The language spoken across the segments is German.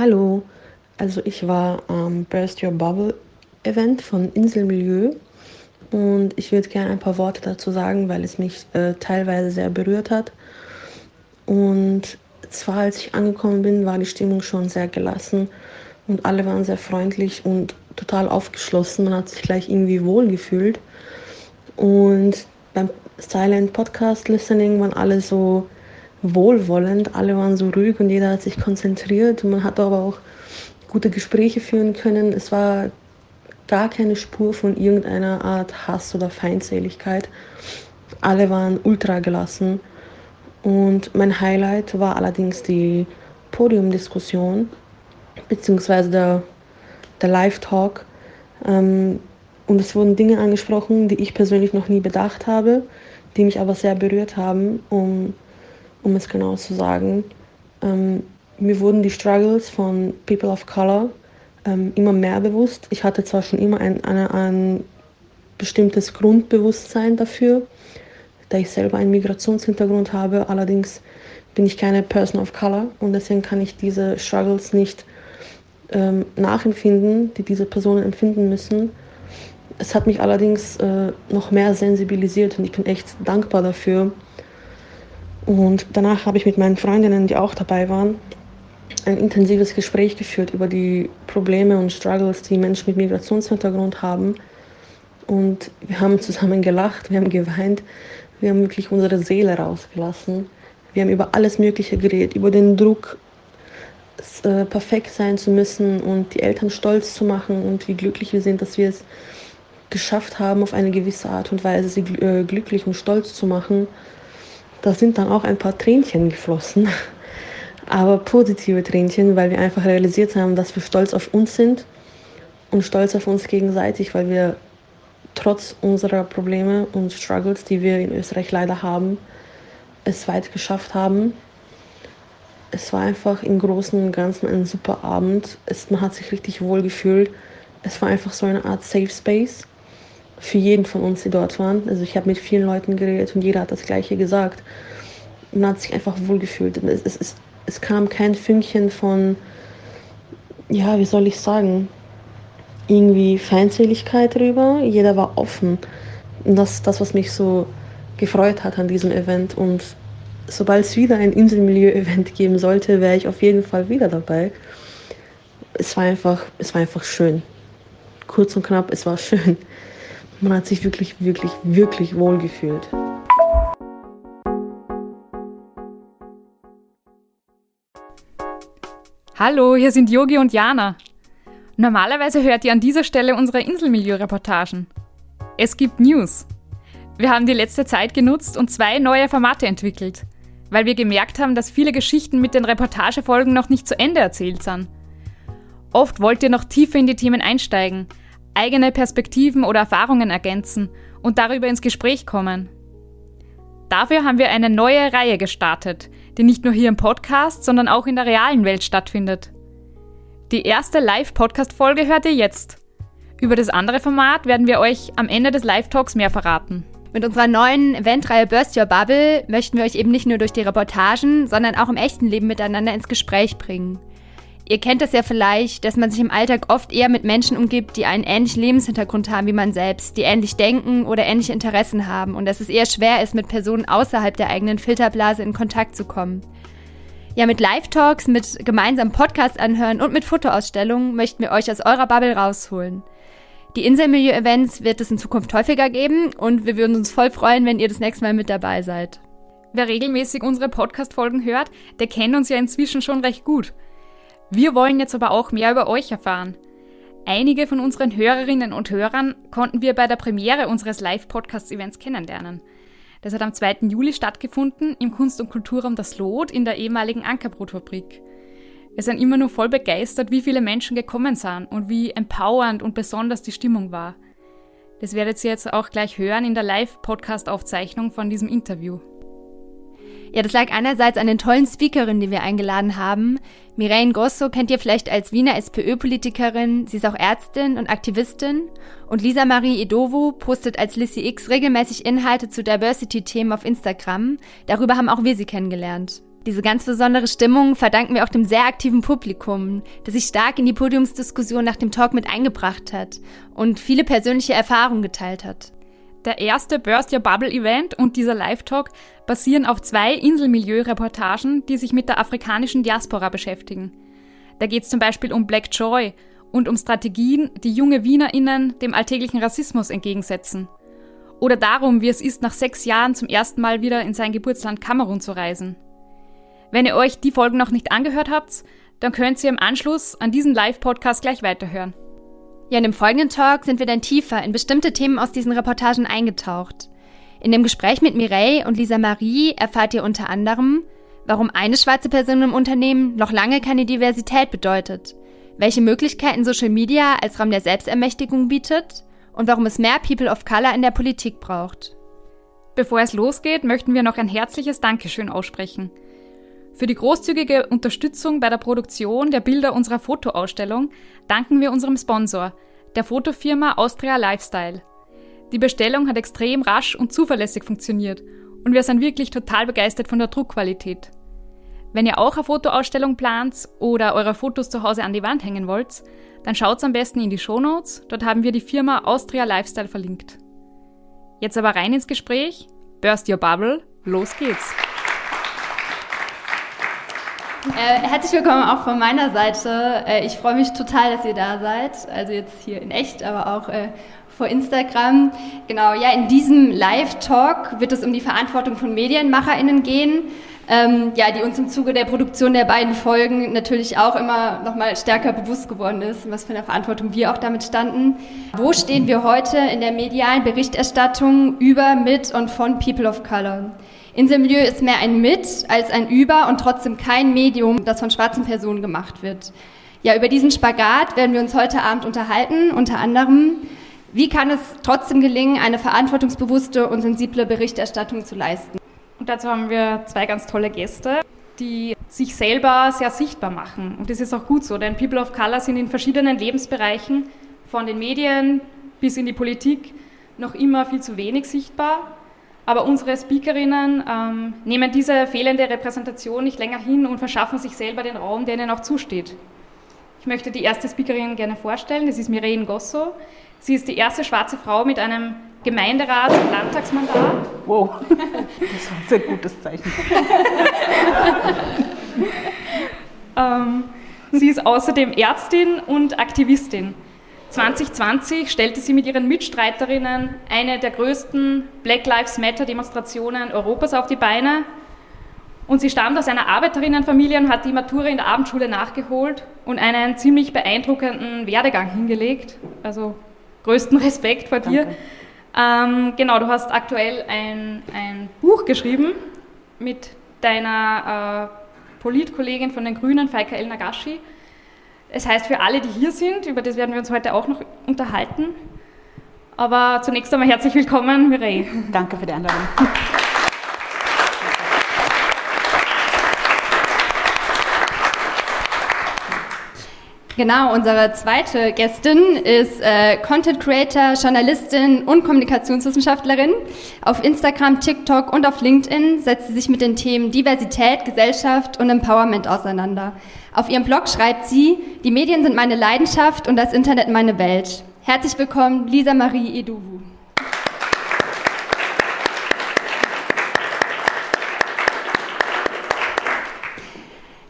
Hallo, also ich war am Burst Your Bubble Event von Inselmilieu und ich würde gerne ein paar Worte dazu sagen, weil es mich äh, teilweise sehr berührt hat. Und zwar, als ich angekommen bin, war die Stimmung schon sehr gelassen und alle waren sehr freundlich und total aufgeschlossen. Man hat sich gleich irgendwie wohl gefühlt. Und beim Silent Podcast Listening waren alle so wohlwollend, alle waren so ruhig und jeder hat sich konzentriert. Und man hat aber auch gute Gespräche führen können. Es war gar keine Spur von irgendeiner Art Hass oder Feindseligkeit. Alle waren ultra gelassen. Und mein Highlight war allerdings die Podiumdiskussion, beziehungsweise der, der Live-Talk. Ähm, und es wurden Dinge angesprochen, die ich persönlich noch nie bedacht habe, die mich aber sehr berührt haben, um, um es genau zu sagen. Ähm, mir wurden die Struggles von People of Color ähm, immer mehr bewusst. Ich hatte zwar schon immer ein, eine, ein bestimmtes Grundbewusstsein dafür, da ich selber einen Migrationshintergrund habe, allerdings bin ich keine Person of Color und deswegen kann ich diese Struggles nicht ähm, nachempfinden, die diese Personen empfinden müssen. Es hat mich allerdings äh, noch mehr sensibilisiert und ich bin echt dankbar dafür. Und danach habe ich mit meinen Freundinnen, die auch dabei waren, ein intensives Gespräch geführt über die Probleme und Struggles, die Menschen mit Migrationshintergrund haben. Und wir haben zusammen gelacht, wir haben geweint, wir haben wirklich unsere Seele rausgelassen. Wir haben über alles Mögliche geredet, über den Druck, äh, perfekt sein zu müssen und die Eltern stolz zu machen und wie glücklich wir sind, dass wir es geschafft haben, auf eine gewisse Art und Weise sie äh, glücklich und stolz zu machen. Da sind dann auch ein paar Tränchen geflossen aber positive Tränchen, weil wir einfach realisiert haben, dass wir stolz auf uns sind und stolz auf uns gegenseitig, weil wir trotz unserer Probleme und Struggles, die wir in Österreich leider haben, es weit geschafft haben. Es war einfach im Großen und Ganzen ein super Abend. Es, man hat sich richtig wohl gefühlt. Es war einfach so eine Art Safe Space für jeden von uns, die dort waren. Also ich habe mit vielen Leuten geredet und jeder hat das Gleiche gesagt. Man hat sich einfach wohl gefühlt. Es, es, es es kam kein Fünkchen von, ja, wie soll ich sagen, irgendwie Feindseligkeit rüber. Jeder war offen. Und das ist das, was mich so gefreut hat an diesem Event. Und sobald es wieder ein Inselmilieu-Event geben sollte, wäre ich auf jeden Fall wieder dabei. Es war einfach, es war einfach schön. Kurz und knapp, es war schön. Man hat sich wirklich, wirklich, wirklich wohl gefühlt. Hallo, hier sind Yogi und Jana. Normalerweise hört ihr an dieser Stelle unsere Inselmilieu-Reportagen. Es gibt News. Wir haben die letzte Zeit genutzt und zwei neue Formate entwickelt, weil wir gemerkt haben, dass viele Geschichten mit den Reportagefolgen noch nicht zu Ende erzählt sind. Oft wollt ihr noch tiefer in die Themen einsteigen, eigene Perspektiven oder Erfahrungen ergänzen und darüber ins Gespräch kommen. Dafür haben wir eine neue Reihe gestartet, die nicht nur hier im Podcast, sondern auch in der realen Welt stattfindet. Die erste Live-Podcast-Folge hört ihr jetzt. Über das andere Format werden wir euch am Ende des Live-Talks mehr verraten. Mit unserer neuen Eventreihe Burst Your Bubble möchten wir euch eben nicht nur durch die Reportagen, sondern auch im echten Leben miteinander ins Gespräch bringen. Ihr kennt es ja vielleicht, dass man sich im Alltag oft eher mit Menschen umgibt, die einen ähnlichen Lebenshintergrund haben wie man selbst, die ähnlich denken oder ähnliche Interessen haben und dass es eher schwer ist, mit Personen außerhalb der eigenen Filterblase in Kontakt zu kommen. Ja, mit Live-Talks, mit gemeinsamen Podcast anhören und mit Fotoausstellungen möchten wir euch aus eurer Bubble rausholen. Die Inselmilieu-Events wird es in Zukunft häufiger geben und wir würden uns voll freuen, wenn ihr das nächste Mal mit dabei seid. Wer regelmäßig unsere Podcast-Folgen hört, der kennt uns ja inzwischen schon recht gut. Wir wollen jetzt aber auch mehr über euch erfahren. Einige von unseren Hörerinnen und Hörern konnten wir bei der Premiere unseres Live-Podcast-Events kennenlernen. Das hat am 2. Juli stattgefunden im Kunst- und Kulturraum Das Lot in der ehemaligen Ankerbrotfabrik. Wir sind immer nur voll begeistert, wie viele Menschen gekommen sind und wie empowernd und besonders die Stimmung war. Das werdet ihr jetzt auch gleich hören in der Live-Podcast-Aufzeichnung von diesem Interview. Ja, das lag einerseits an den tollen Speakerinnen, die wir eingeladen haben. Mireille Grosso kennt ihr vielleicht als Wiener SPÖ-Politikerin. Sie ist auch Ärztin und Aktivistin. Und Lisa Marie Edovo postet als Lissy X regelmäßig Inhalte zu Diversity-Themen auf Instagram. Darüber haben auch wir sie kennengelernt. Diese ganz besondere Stimmung verdanken wir auch dem sehr aktiven Publikum, das sich stark in die Podiumsdiskussion nach dem Talk mit eingebracht hat und viele persönliche Erfahrungen geteilt hat. Der erste Burst Your Bubble Event und dieser Live-Talk basieren auf zwei Inselmilieu-Reportagen, die sich mit der afrikanischen Diaspora beschäftigen. Da geht es zum Beispiel um Black Joy und um Strategien, die junge WienerInnen dem alltäglichen Rassismus entgegensetzen. Oder darum, wie es ist, nach sechs Jahren zum ersten Mal wieder in sein Geburtsland Kamerun zu reisen. Wenn ihr euch die Folgen noch nicht angehört habt, dann könnt ihr im Anschluss an diesen Live-Podcast gleich weiterhören. Ja, in dem folgenden Talk sind wir dann tiefer in bestimmte Themen aus diesen Reportagen eingetaucht. In dem Gespräch mit Mireille und Lisa Marie erfahrt ihr unter anderem, warum eine schwarze Person im Unternehmen noch lange keine Diversität bedeutet, welche Möglichkeiten Social Media als Raum der Selbstermächtigung bietet und warum es mehr People of Color in der Politik braucht. Bevor es losgeht, möchten wir noch ein herzliches Dankeschön aussprechen – für die großzügige Unterstützung bei der Produktion der Bilder unserer Fotoausstellung danken wir unserem Sponsor, der Fotofirma Austria Lifestyle. Die Bestellung hat extrem rasch und zuverlässig funktioniert und wir sind wirklich total begeistert von der Druckqualität. Wenn ihr auch eine Fotoausstellung plant oder eure Fotos zu Hause an die Wand hängen wollt, dann schaut am besten in die Shownotes, dort haben wir die Firma Austria Lifestyle verlinkt. Jetzt aber rein ins Gespräch, burst your bubble, los geht's! Äh, herzlich willkommen auch von meiner Seite. Äh, ich freue mich total, dass ihr da seid. Also jetzt hier in echt, aber auch äh, vor Instagram. Genau, ja, in diesem Live-Talk wird es um die Verantwortung von MedienmacherInnen gehen. Ähm, ja, die uns im Zuge der Produktion der beiden Folgen natürlich auch immer noch mal stärker bewusst geworden ist, was für eine Verantwortung wir auch damit standen. Wo stehen wir heute in der medialen Berichterstattung über, mit und von People of Color? Inselmilieu ist mehr ein Mit als ein Über und trotzdem kein Medium, das von schwarzen Personen gemacht wird. Ja, über diesen Spagat werden wir uns heute Abend unterhalten, unter anderem, wie kann es trotzdem gelingen, eine verantwortungsbewusste und sensible Berichterstattung zu leisten. Und dazu haben wir zwei ganz tolle Gäste, die sich selber sehr sichtbar machen. Und das ist auch gut so, denn People of Color sind in verschiedenen Lebensbereichen, von den Medien bis in die Politik, noch immer viel zu wenig sichtbar. Aber unsere Speakerinnen ähm, nehmen diese fehlende Repräsentation nicht länger hin und verschaffen sich selber den Raum, der ihnen auch zusteht. Ich möchte die erste Speakerin gerne vorstellen. Das ist Mireille Gosso. Sie ist die erste schwarze Frau mit einem Gemeinderat- und Landtagsmandat. Wow, das war ein sehr gutes Zeichen. ähm, sie ist außerdem Ärztin und Aktivistin. 2020 stellte sie mit ihren Mitstreiterinnen eine der größten Black Lives Matter Demonstrationen Europas auf die Beine. Und sie stammt aus einer Arbeiterinnenfamilie und hat die Matura in der Abendschule nachgeholt und einen ziemlich beeindruckenden Werdegang hingelegt. Also größten Respekt vor dir. Ähm, genau, du hast aktuell ein, ein Buch geschrieben mit deiner äh, Politkollegin von den Grünen, Faika El Nagashi. Es heißt für alle, die hier sind, über das werden wir uns heute auch noch unterhalten. Aber zunächst einmal herzlich willkommen, Mireille. Danke für die Einladung. Genau, unsere zweite Gästin ist äh, Content Creator, Journalistin und Kommunikationswissenschaftlerin. Auf Instagram, TikTok und auf LinkedIn setzt sie sich mit den Themen Diversität, Gesellschaft und Empowerment auseinander. Auf ihrem Blog schreibt sie, die Medien sind meine Leidenschaft und das Internet meine Welt. Herzlich willkommen, Lisa Marie Eduwu.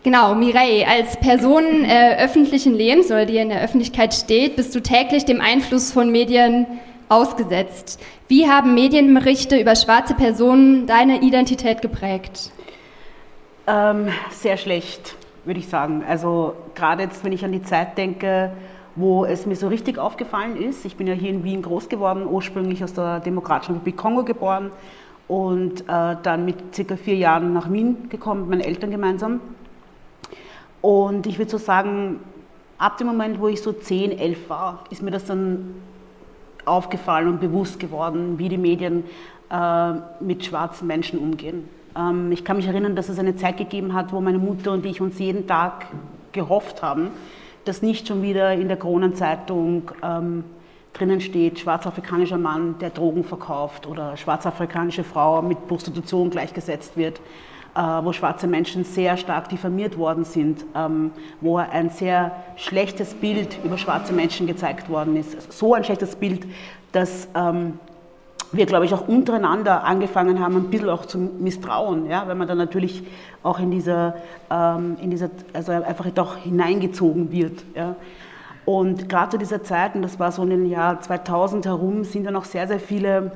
Genau, Mireille, als Person äh, öffentlichen Lebens oder die in der Öffentlichkeit steht, bist du täglich dem Einfluss von Medien ausgesetzt. Wie haben Medienberichte über schwarze Personen deine Identität geprägt? Ähm, sehr schlecht würde ich sagen. Also gerade jetzt, wenn ich an die Zeit denke, wo es mir so richtig aufgefallen ist. Ich bin ja hier in Wien groß geworden, ursprünglich aus der Demokratischen Republik Kongo geboren und äh, dann mit circa vier Jahren nach Wien gekommen, mit meinen Eltern gemeinsam. Und ich würde so sagen, ab dem Moment, wo ich so 10, 11 war, ist mir das dann aufgefallen und bewusst geworden, wie die Medien äh, mit schwarzen Menschen umgehen. Ähm, ich kann mich erinnern, dass es eine Zeit gegeben hat, wo meine Mutter und ich uns jeden Tag gehofft haben, dass nicht schon wieder in der Kronenzeitung ähm, drinnen steht, schwarzafrikanischer Mann, der Drogen verkauft oder schwarzafrikanische Frau mit Prostitution gleichgesetzt wird. äh, wo schwarze Menschen sehr stark diffamiert worden sind, ähm, wo ein sehr schlechtes Bild über schwarze Menschen gezeigt worden ist. So ein schlechtes Bild, dass ähm, wir, glaube ich, auch untereinander angefangen haben, ein bisschen auch zu misstrauen, ja, weil man dann natürlich auch in dieser, ähm, in dieser also einfach doch hineingezogen wird. Ja. Und gerade zu dieser Zeit, und das war so in den Jahr 2000 herum, sind dann auch sehr, sehr viele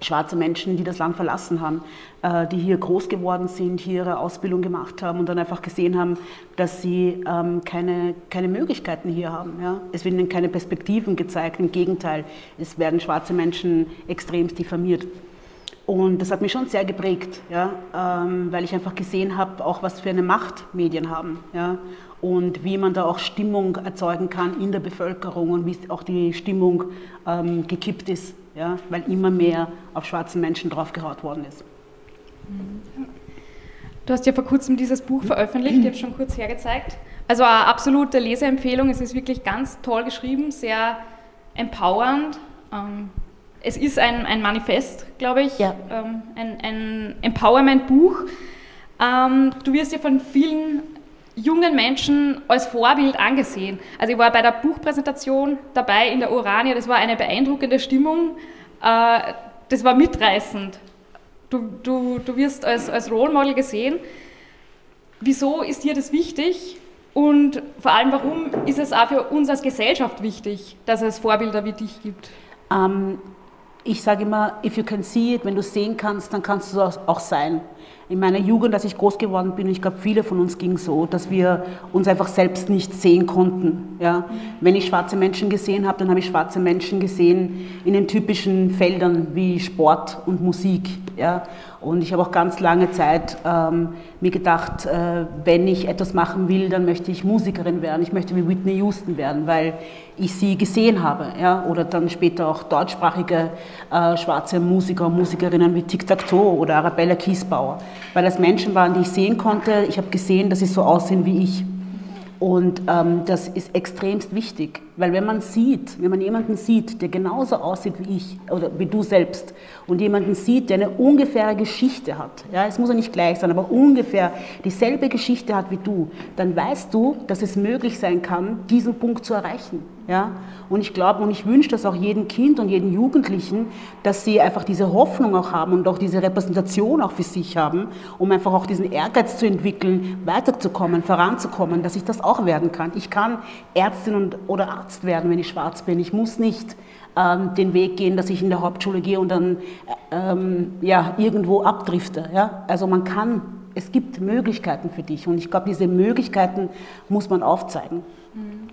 schwarze Menschen, die das Land verlassen haben, äh, die hier groß geworden sind, hier ihre Ausbildung gemacht haben und dann einfach gesehen haben, dass sie ähm, keine, keine Möglichkeiten hier haben. Ja? Es werden ihnen keine Perspektiven gezeigt, im Gegenteil, es werden schwarze Menschen extremst diffamiert. Und das hat mich schon sehr geprägt, ja? Ähm, weil ich einfach gesehen habe, auch was für eine Macht Medien haben. Ja? Und wie man da auch Stimmung erzeugen kann in der Bevölkerung und wie auch die Stimmung ähm, gekippt ist, ja, weil immer mehr auf schwarzen Menschen draufgehaut worden ist. Du hast ja vor kurzem dieses Buch veröffentlicht, ich habe es schon kurz hergezeigt. Also eine absolute Leseempfehlung, es ist wirklich ganz toll geschrieben, sehr empowernd. Ähm, es ist ein, ein Manifest, glaube ich, ja. Ähm, ein, ein Empowerment-Buch. Ähm, du wirst ja von vielen jungen Menschen als Vorbild angesehen. Also ich war bei der Buchpräsentation dabei in der Urania, das war eine beeindruckende Stimmung, äh, das war mitreißend. Du, du, du wirst als, als Role Model gesehen. Wieso ist dir das wichtig? Und vor allem, warum ist es auch für uns als Gesellschaft wichtig, dass es Vorbilder wie dich gibt? Ähm, ich sage immer, if you can see it, wenn du sehen kannst, dann kannst du es auch sein in meiner Jugend, als ich groß geworden bin, ich glaube, viele von uns ging so, dass wir uns einfach selbst nicht sehen konnten. Ja? Wenn ich schwarze Menschen gesehen habe, dann habe ich schwarze Menschen gesehen in den typischen Feldern wie Sport und Musik. Ja? Und ich habe auch ganz lange Zeit ähm, mir gedacht, äh, wenn ich etwas machen will, dann möchte ich Musikerin werden. Ich möchte wie Whitney Houston werden, weil ich sie gesehen habe. Ja? Oder dann später auch deutschsprachige äh, schwarze Musiker und Musikerinnen wie Tic Tac Toe oder Arabella Kiesbauer. Weil das Menschen waren, die ich sehen konnte. Ich habe gesehen, dass sie so aussehen wie ich. Und ähm, das ist extremst wichtig, weil wenn man sieht, wenn man jemanden sieht, der genauso aussieht wie ich oder wie du selbst und jemanden sieht, der eine ungefähre Geschichte hat, ja, es muss ja nicht gleich sein, aber ungefähr dieselbe Geschichte hat wie du, dann weißt du, dass es möglich sein kann, diesen Punkt zu erreichen. Ja? Und ich glaube und ich wünsche das auch jedem Kind und jedem Jugendlichen, dass sie einfach diese Hoffnung auch haben und auch diese Repräsentation auch für sich haben, um einfach auch diesen Ehrgeiz zu entwickeln, weiterzukommen, voranzukommen, dass ich das auch werden kann. Ich kann Ärztin und, oder Arzt werden, wenn ich schwarz bin. Ich muss nicht ähm, den Weg gehen, dass ich in der Hauptschule gehe und dann ähm, ja, irgendwo abdrifte. Ja? Also man kann, es gibt Möglichkeiten für dich und ich glaube, diese Möglichkeiten muss man aufzeigen. Mhm.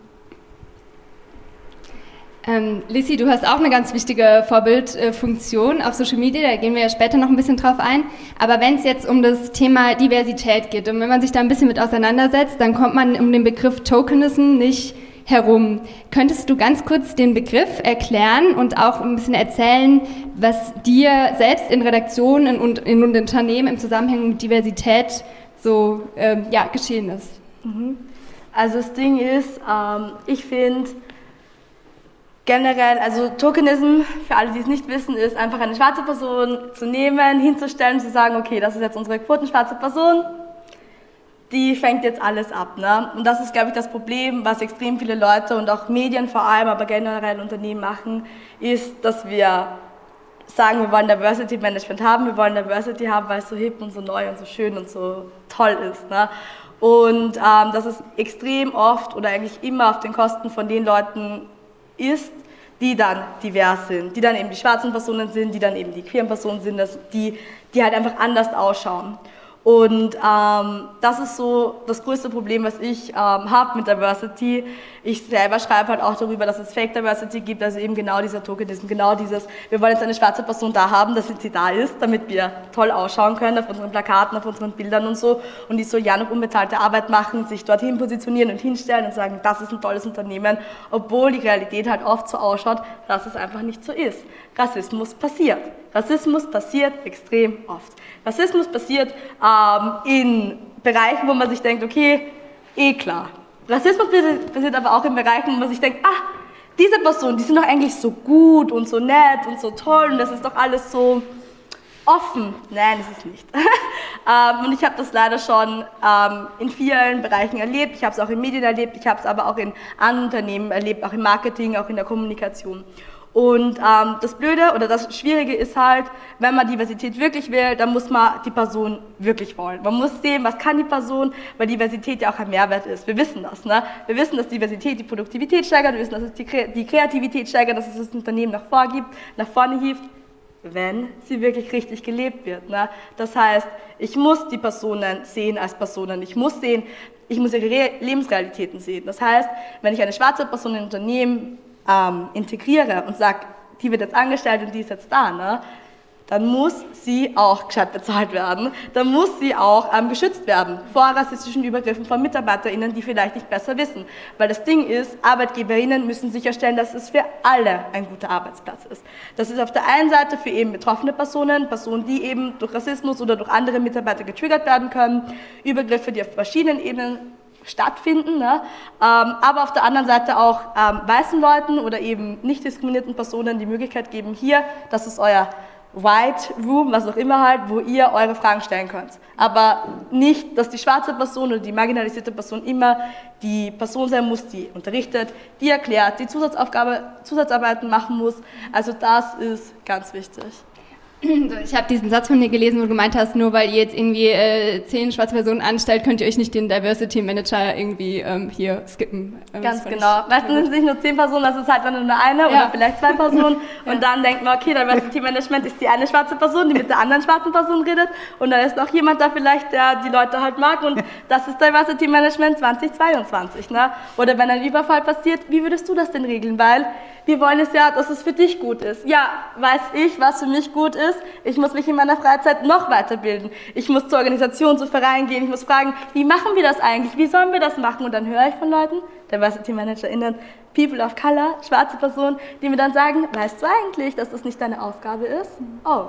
Ähm, Lissy, du hast auch eine ganz wichtige Vorbildfunktion auf Social Media, da gehen wir ja später noch ein bisschen drauf ein. Aber wenn es jetzt um das Thema Diversität geht und wenn man sich da ein bisschen mit auseinandersetzt, dann kommt man um den Begriff Tokenism nicht herum. Könntest du ganz kurz den Begriff erklären und auch ein bisschen erzählen, was dir selbst in Redaktionen und in, in Unternehmen im Zusammenhang mit Diversität so ähm, ja, geschehen ist? Mhm. Also das Ding ist, ähm, ich finde, generell, also Tokenism, für alle, die es nicht wissen, ist einfach eine schwarze Person zu nehmen, hinzustellen, zu sagen, okay, das ist jetzt unsere quotenschwarze Person, die fängt jetzt alles ab. Ne? Und das ist, glaube ich, das Problem, was extrem viele Leute und auch Medien vor allem, aber generell Unternehmen machen, ist, dass wir sagen, wir wollen Diversity Management haben, wir wollen Diversity haben, weil es so hip und so neu und so schön und so toll ist. Ne? Und ähm, das ist extrem oft oder eigentlich immer auf den Kosten von den Leuten ist, die dann divers sind, die dann eben die schwarzen Personen sind, die dann eben die queeren Personen sind, die, die halt einfach anders ausschauen. Und ähm, das ist so das größte Problem, was ich ähm, habe mit Diversity. Ich selber schreibe halt auch darüber, dass es Fake Diversity gibt, also eben genau dieser Tokenism, genau dieses, wir wollen jetzt eine schwarze Person da haben, dass sie da ist, damit wir toll ausschauen können auf unseren Plakaten, auf unseren Bildern und so. Und die so ja noch unbezahlte Arbeit machen, sich dorthin positionieren und hinstellen und sagen, das ist ein tolles Unternehmen, obwohl die Realität halt oft so ausschaut, dass es einfach nicht so ist. Rassismus passiert. Rassismus passiert extrem oft. Rassismus passiert ähm, in Bereichen, wo man sich denkt, okay, eh klar. Rassismus passiert aber auch in Bereichen, wo man sich denkt, ah, diese Person, die sind doch eigentlich so gut und so nett und so toll und das ist doch alles so, offen. Nein, ist es nicht. ähm, und ich habe das leider schon ähm, in vielen Bereichen erlebt. Ich habe es auch in Medien erlebt, ich habe es aber auch in anderen Unternehmen erlebt, auch im Marketing, auch in der Kommunikation. Und ähm, das Blöde oder das Schwierige ist halt, wenn man Diversität wirklich will, dann muss man die Person wirklich wollen. Man muss sehen, was kann die Person, weil Diversität ja auch ein Mehrwert ist. Wir wissen das. Ne? Wir wissen, dass Diversität die Produktivität steigert, wir wissen, dass es die, die Kreativität steigert, dass es das Unternehmen nach vorne gibt, nach vorne hieft, wenn sie wirklich richtig gelebt wird. Ne? Das heißt, ich muss die Personen sehen als Personen. Ich muss sehen, ich muss ihre Re Lebensrealitäten sehen. Das heißt, wenn ich eine schwarze Person in ein Unternehmen ähm, integriere und sage, die wird jetzt angestellt und die ist jetzt da, ne? dann muss sie auch gescheit bezahlt werden, dann muss sie auch ähm, geschützt werden vor rassistischen Übergriffen von MitarbeiterInnen, die vielleicht nicht besser wissen. Weil das Ding ist, ArbeitgeberInnen müssen sicherstellen, dass es für alle ein guter Arbeitsplatz ist. Das ist auf der einen Seite für eben betroffene Personen, Personen, die eben durch Rassismus oder durch andere Mitarbeiter getriggert werden können, Übergriffe, die auf verschiedenen Ebenen stattfinden, ne? ähm, aber auf der anderen Seite auch ähm, weißen Leuten oder eben nicht diskriminierten Personen die Möglichkeit geben, hier, das ist euer White Room, was auch immer halt, wo ihr eure Fragen stellen könnt. Aber nicht, dass die schwarze Person oder die marginalisierte Person immer die Person sein muss, die unterrichtet, die erklärt, die Zusatzaufgabe, Zusatzarbeiten machen muss. Also das ist ganz wichtig. Ich habe diesen Satz von dir gelesen, wo du gemeint hast, nur weil ihr jetzt irgendwie äh, zehn schwarze Personen anstellt, könnt ihr euch nicht den Diversity Manager irgendwie ähm, hier skippen. Ähm, Ganz genau. Weißt du, sind es nicht nur zehn Personen, das ist halt dann nur eine ja. oder vielleicht zwei Personen. ja. Und dann denkt man, okay, Diversity Management ist die eine schwarze Person, die mit der anderen schwarzen Person redet. Und dann ist noch jemand da vielleicht, der die Leute halt mag. Und das ist Diversity Management 2022. Ne? Oder wenn ein Überfall passiert, wie würdest du das denn regeln? Weil wir wollen es ja, dass es für dich gut ist. Ja, weiß ich, was für mich gut ist. Ich muss mich in meiner Freizeit noch weiterbilden. Ich muss zur Organisation, zu Vereinen gehen. Ich muss fragen, wie machen wir das eigentlich? Wie sollen wir das machen? Und dann höre ich von Leuten, Diversity ManagerInnen, People of Color, schwarze Personen, die mir dann sagen, weißt du eigentlich, dass das nicht deine Aufgabe ist? Oh,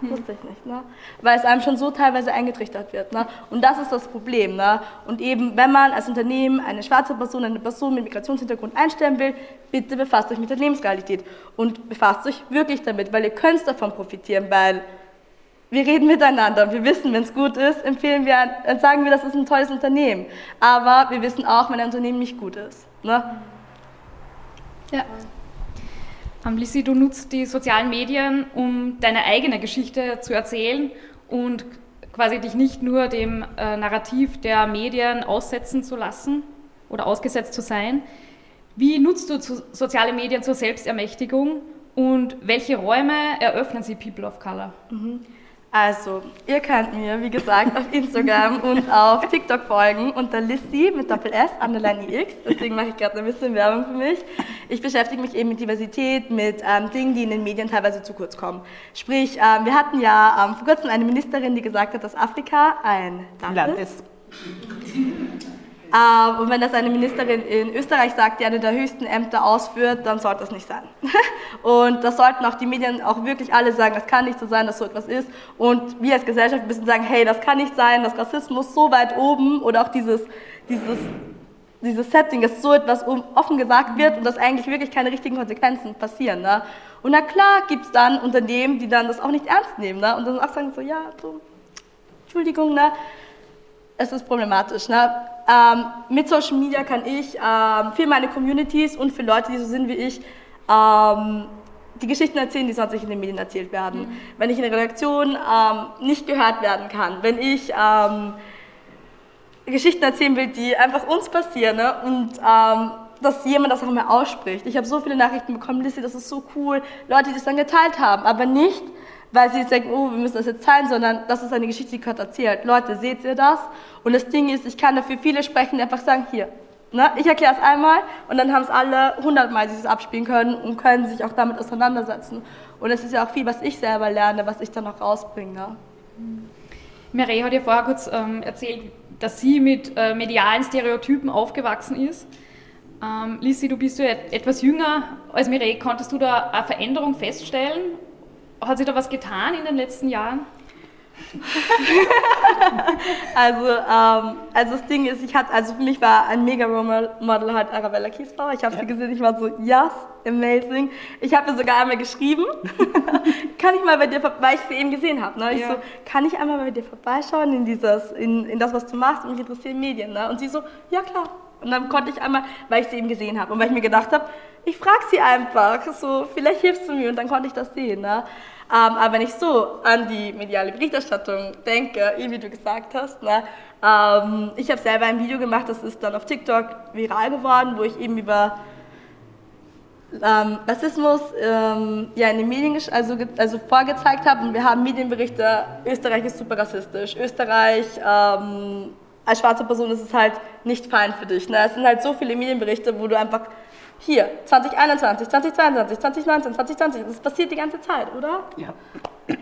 hm. Wusste ich nicht, ne? Weil es einem schon so teilweise eingetrichtert wird. Ne? Und das ist das Problem. Ne? Und eben, wenn man als Unternehmen eine schwarze Person, eine Person mit Migrationshintergrund einstellen will, bitte befasst euch mit der Lebensrealität und befasst euch wirklich damit, weil ihr könnt davon profitieren, weil wir reden miteinander und wir wissen, wenn es gut ist, empfehlen wir, dann sagen wir, das ist ein tolles Unternehmen. Aber wir wissen auch, wenn ein Unternehmen nicht gut ist. Ne? Ja. Ähm, Lissy, du nutzt die sozialen Medien, um deine eigene Geschichte zu erzählen und quasi dich nicht nur dem äh, Narrativ der Medien aussetzen zu lassen oder ausgesetzt zu sein. Wie nutzt du soziale Medien zur Selbstermächtigung und welche Räume eröffnen sie People of Color? Mhm. Also, ihr könnt mir, wie gesagt, auf Instagram und auf TikTok folgen unter Lissy mit Doppel S, Underline X. Deswegen mache ich gerade ein bisschen Werbung für mich. Ich beschäftige mich eben mit Diversität, mit ähm, Dingen, die in den Medien teilweise zu kurz kommen. Sprich, ähm, wir hatten ja ähm, vor kurzem eine Ministerin, die gesagt hat, dass Afrika ein Land, Land ist. Und wenn das eine Ministerin in Österreich sagt, die eine der höchsten Ämter ausführt, dann sollte das nicht sein. und das sollten auch die Medien auch wirklich alle sagen, das kann nicht so sein, dass so etwas ist. Und wir als Gesellschaft müssen sagen, hey, das kann nicht sein, dass Rassismus so weit oben oder auch dieses, dieses, dieses Setting, dass so etwas offen gesagt wird und dass eigentlich wirklich keine richtigen Konsequenzen passieren. Ne? Und na klar gibt es dann Unternehmen, die dann das auch nicht ernst nehmen ne? und dann auch sagen so, ja, so, Entschuldigung, ne? es ist problematisch. Ne? Ähm, mit Social Media kann ich ähm, für meine Communities und für Leute, die so sind wie ich, ähm, die Geschichten erzählen, die sonst nicht in den Medien erzählt werden. Mhm. Wenn ich in der Redaktion ähm, nicht gehört werden kann, wenn ich ähm, Geschichten erzählen will, die einfach uns passieren ne? und ähm, dass jemand das auch mal ausspricht. Ich habe so viele Nachrichten bekommen, Lissy, das ist so cool, Leute, die das dann geteilt haben, aber nicht, weil sie jetzt denken, oh, wir müssen das jetzt teilen, sondern das ist eine Geschichte, die gerade erzählt. Leute, seht ihr das? Und das Ding ist, ich kann dafür viele sprechen, die einfach sagen, hier, ne? ich erkläre es einmal und dann haben es alle hundertmal dieses abspielen können und können sich auch damit auseinandersetzen. Und es ist ja auch viel, was ich selber lerne, was ich dann auch rausbringe. Mireille hat ja vorher kurz ähm, erzählt, dass sie mit äh, medialen Stereotypen aufgewachsen ist. Ähm, Lissy, du bist ja etwas jünger als Mireille. Konntest du da eine Veränderung feststellen hat sich da was getan in den letzten Jahren? also, ähm, also das Ding ist, ich hatte, also für mich war ein mega Model halt Arabella Kiesbauer. Ich habe ja. sie gesehen, ich war so, yes, amazing. Ich habe ihr sogar einmal geschrieben, kann ich mal bei dir, weil ich sie eben gesehen habe. Ne? Ich ja. so, kann ich einmal bei dir vorbeischauen in dieses, in, in das, was du machst? Und mich interessieren Medien. Ne? Und sie so, ja klar. Und dann konnte ich einmal, weil ich sie eben gesehen habe und weil ich mir gedacht habe, ich frage sie einfach, so, vielleicht hilfst du mir und dann konnte ich das sehen. Ne? Ähm, aber wenn ich so an die mediale Berichterstattung denke, wie du gesagt hast, ne, ähm, ich habe selber ein Video gemacht, das ist dann auf TikTok viral geworden, wo ich eben über ähm, Rassismus ähm, ja, in den Medien also, also vorgezeigt habe und wir haben Medienberichte, Österreich ist super rassistisch, Österreich ähm, als schwarze Person ist es halt nicht fein für dich. Ne? Es sind halt so viele Medienberichte, wo du einfach hier, 2021, 2022, 2019, 2020, das passiert die ganze Zeit, oder? Ja,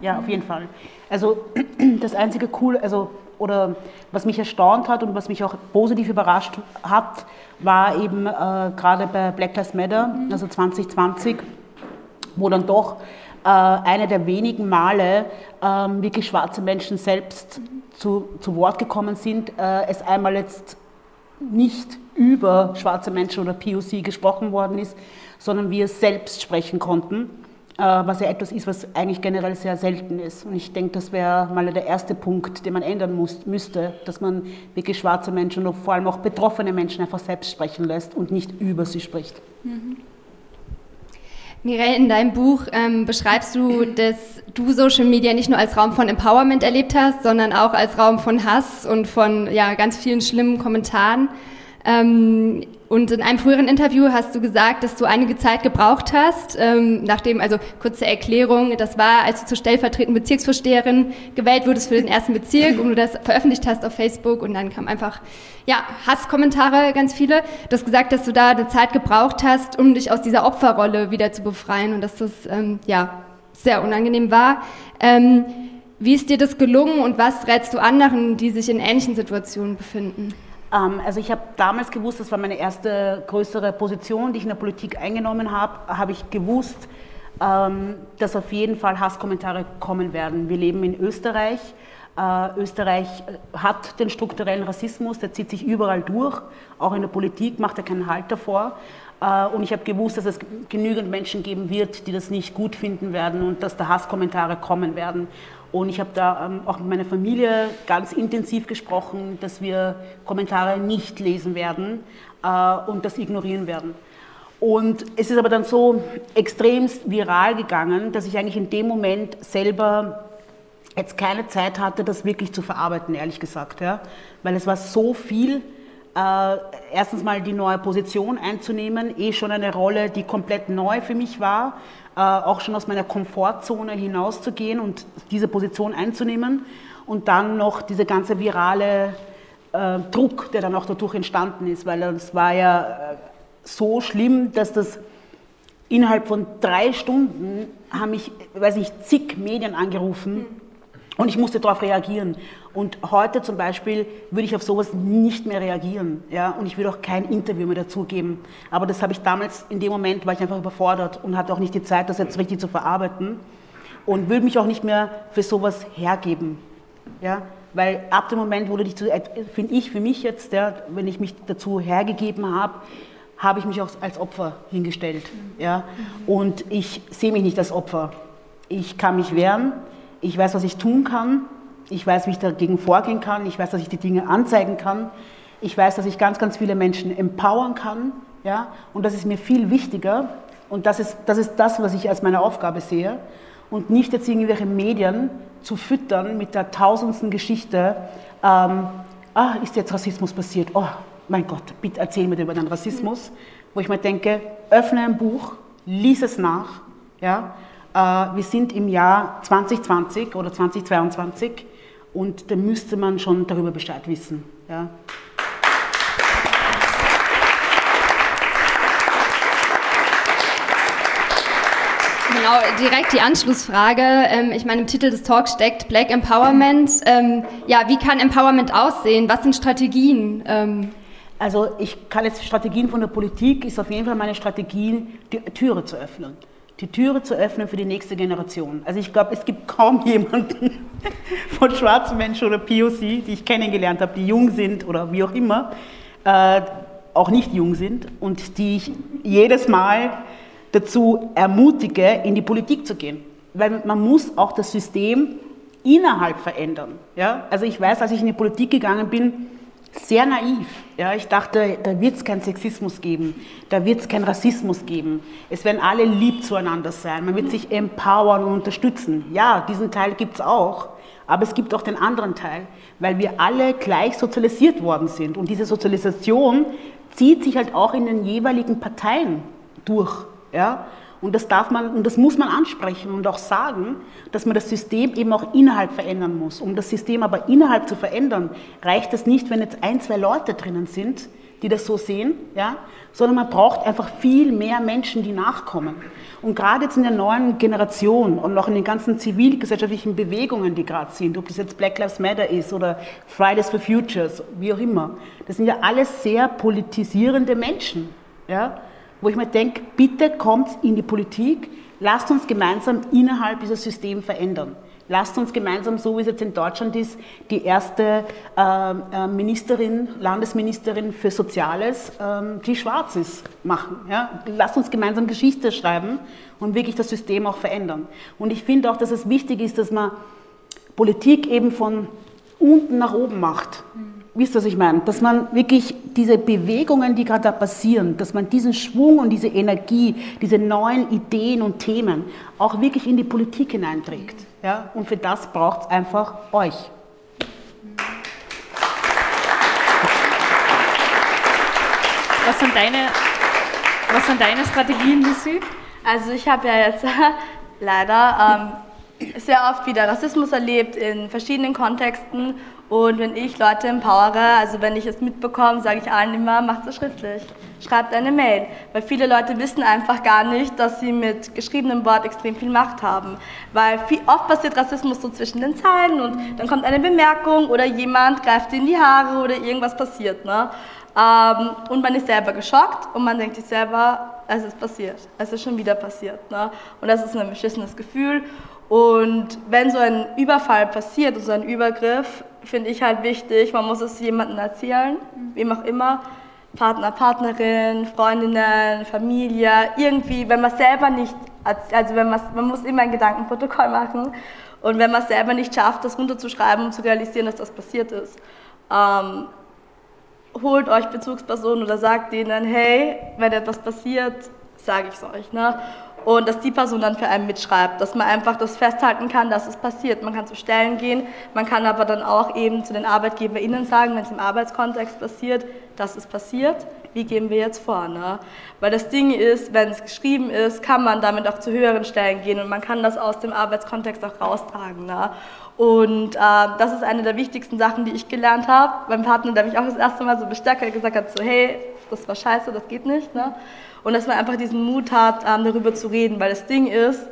ja auf jeden Fall. Also das einzige cool, also oder was mich erstaunt hat und was mich auch positiv überrascht hat, war eben äh, gerade bei Black Lives Matter, mhm. also 2020, wo dann doch eine der wenigen Male äh, wirklich schwarze Menschen selbst zu, zu Wort gekommen sind, äh, es einmal jetzt nicht über schwarze Menschen oder POC gesprochen worden ist, sondern wir selbst sprechen konnten, äh, was ja etwas ist, was eigentlich generell sehr selten ist. Und ich denke, das wäre mal der erste Punkt, den man ändern muss, müsste, dass man wirklich schwarze Menschen und vor allem auch betroffene Menschen einfach selbst sprechen lässt und nicht über sie spricht. Mhm. Mireille, in deinem Buch ähm, beschreibst du, dass du Social Media nicht nur als Raum von Empowerment erlebt hast, sondern auch als Raum von Hass und von ja, ganz vielen schlimmen Kommentaren. Ähm, und in einem früheren Interview hast du gesagt, dass du einige Zeit gebraucht hast, ähm, nachdem, also kurze Erklärung, das war, als du zur stellvertretenden Bezirksvorsteherin gewählt wurdest für den ersten Bezirk und du das veröffentlicht hast auf Facebook und dann kam einfach, ja, Hasskommentare, ganz viele. Du hast gesagt, dass du da eine Zeit gebraucht hast, um dich aus dieser Opferrolle wieder zu befreien und dass das, ähm, ja, sehr unangenehm war. Ähm, wie ist dir das gelungen und was rätst du anderen, die sich in ähnlichen Situationen befinden? Ähm, also ich habe damals gewusst, das war meine erste größere Position, die ich in der Politik eingenommen habe, habe ich gewusst, ähm, dass auf jeden Fall Hasskommentare kommen werden. Wir leben in Österreich. Äh, Österreich hat den strukturellen Rassismus, der zieht sich überall durch, auch in der Politik macht er keinen Halt davor. Äh, und ich habe gewusst, dass es genügend Menschen geben wird, die das nicht gut finden werden und dass da Hasskommentare kommen werden. Und ich habe da ähm, auch mit meiner Familie ganz intensiv gesprochen, dass wir Kommentare nicht lesen werden äh, und das ignorieren werden. Und es ist aber dann so extremst viral gegangen, dass ich eigentlich in dem Moment selber jetzt keine Zeit hatte, das wirklich zu verarbeiten, ehrlich gesagt. Ja? Weil es war so viel. Äh, erstens mal die neue Position einzunehmen, eh schon eine Rolle, die komplett neu für mich war auch schon aus meiner Komfortzone hinauszugehen und diese Position einzunehmen und dann noch diese ganze virale äh, Druck, der dann auch dadurch entstanden ist, weil es war ja äh, so schlimm, dass das innerhalb von drei Stunden haben mich, weiß ich, zig Medien angerufen und ich musste darauf reagieren. Und heute zum Beispiel würde ich auf sowas nicht mehr reagieren. Ja? Und ich würde auch kein Interview mehr dazu geben. Aber das habe ich damals, in dem Moment war ich einfach überfordert und hatte auch nicht die Zeit, das jetzt richtig zu verarbeiten. Und würde mich auch nicht mehr für sowas hergeben. Ja? Weil ab dem Moment, wo du dich, finde ich für mich jetzt, ja, wenn ich mich dazu hergegeben habe, habe ich mich auch als Opfer hingestellt. Ja? Und ich sehe mich nicht als Opfer. Ich kann mich wehren, ich weiß, was ich tun kann, ich weiß, wie ich dagegen vorgehen kann, ich weiß, dass ich die Dinge anzeigen kann, ich weiß, dass ich ganz, ganz viele Menschen empowern kann, ja, und das ist mir viel wichtiger. Und das ist, das ist das, was ich als meine Aufgabe sehe. Und nicht jetzt irgendwelche Medien zu füttern mit der tausendsten Geschichte, ähm, ah, ist jetzt Rassismus passiert, oh mein Gott, bitte erzähl mir über den Rassismus, wo ich mir denke, öffne ein Buch, lies es nach, ja, wir sind im Jahr 2020 oder 2022 und da müsste man schon darüber Bescheid wissen. Ja. Genau, direkt die Anschlussfrage. Ähm, ich meine, im Titel des Talks steckt Black Empowerment. Ähm, ja, wie kann Empowerment aussehen? Was sind Strategien? Ähm, also ich kann jetzt Strategien von der Politik, ist auf jeden Fall meine Strategie, die Türe zu öffnen. Die Türe zu öffnen für die nächste Generation. Also ich glaube, es gibt kaum jemanden von schwarzen Menschen oder POC, die ich kennengelernt habe, die jung sind oder wie auch immer, äh, auch nicht jung sind und die ich jedes Mal dazu ermutige, in die Politik zu gehen. Weil man muss auch das System innerhalb verändern. Ja? Also ich weiß, als ich in die Politik gegangen bin, sehr naiv. Ja, ich dachte, da wird es keinen Sexismus geben, da wird es keinen Rassismus geben. Es werden alle lieb zueinander sein, man wird sich empowern und unterstützen. Ja, diesen Teil gibt es auch, aber es gibt auch den anderen Teil, weil wir alle gleich sozialisiert worden sind. Und diese Sozialisation zieht sich halt auch in den jeweiligen Parteien durch. Ja? Und das darf man und das muss man ansprechen und auch sagen, dass man das System eben auch innerhalb verändern muss. Um das System aber innerhalb zu verändern, reicht es nicht, wenn jetzt ein, zwei Leute drinnen sind, die das so sehen, ja, sondern man braucht einfach viel mehr Menschen, die nachkommen. Und gerade jetzt in der neuen Generation und auch in den ganzen zivilgesellschaftlichen Bewegungen, die gerade sind, ob das jetzt Black Lives Matter ist oder Fridays for Futures, wie auch immer, das sind ja alles sehr politisierende Menschen. Ja? Wo ich mir denke, bitte kommt in die Politik, lasst uns gemeinsam innerhalb dieses Systems verändern. Lasst uns gemeinsam, so wie es jetzt in Deutschland ist, die erste ähm, äh, Ministerin, Landesministerin für Soziales, ähm, die schwarz ist, machen. Ja? Lasst uns gemeinsam Geschichte schreiben und wirklich das System auch verändern. Und ich finde auch, dass es wichtig ist, dass man Politik eben von unten nach oben macht. Mhm wisst ihr, was ich meine? Dass man wirklich diese Bewegungen, die gerade da passieren, dass man diesen Schwung und diese Energie, diese neuen Ideen und Themen auch wirklich in die Politik hineinträgt. Ja? Und für das braucht es einfach euch. Was sind deine, was sind deine Strategien, Lucy? Also ich habe ja jetzt leider ähm, sehr oft wieder Rassismus erlebt in verschiedenen Kontexten und wenn ich Leute empowere, also wenn ich es mitbekomme, sage ich allen immer, macht es schriftlich. Schreibt eine Mail. Weil viele Leute wissen einfach gar nicht, dass sie mit geschriebenem Wort extrem viel Macht haben. Weil viel, oft passiert Rassismus so zwischen den Zeilen und dann kommt eine Bemerkung oder jemand greift in die Haare oder irgendwas passiert. Ne? Ähm, und man ist selber geschockt und man denkt sich selber, es ist passiert. Es ist schon wieder passiert. Ne? Und das ist ein beschissenes Gefühl. Und wenn so ein Überfall passiert, so ein Übergriff, finde ich halt wichtig, man muss es jemandem erzählen, wem auch immer, Partner, Partnerin, Freundinnen, Familie, irgendwie, wenn man selber nicht, also wenn man, man muss immer ein Gedankenprotokoll machen und wenn man es selber nicht schafft, das runterzuschreiben, um zu realisieren, dass das passiert ist, ähm, holt euch Bezugspersonen oder sagt denen, hey, wenn etwas passiert, sage ich es euch. Ne? Und dass die Person dann für einen mitschreibt, dass man einfach das festhalten kann, dass es passiert. Man kann zu Stellen gehen, man kann aber dann auch eben zu den ArbeitgeberInnen sagen, wenn es im Arbeitskontext passiert, dass es passiert, wie gehen wir jetzt vor? Ne? Weil das Ding ist, wenn es geschrieben ist, kann man damit auch zu höheren Stellen gehen und man kann das aus dem Arbeitskontext auch raustragen. Ne? Und äh, das ist eine der wichtigsten Sachen, die ich gelernt habe. Mein Partner, der mich auch das erste Mal so bestärkt hat, gesagt hat, so hey, das war scheiße, das geht nicht. Ne? Und dass man einfach diesen Mut hat, ähm, darüber zu reden, weil das Ding ist,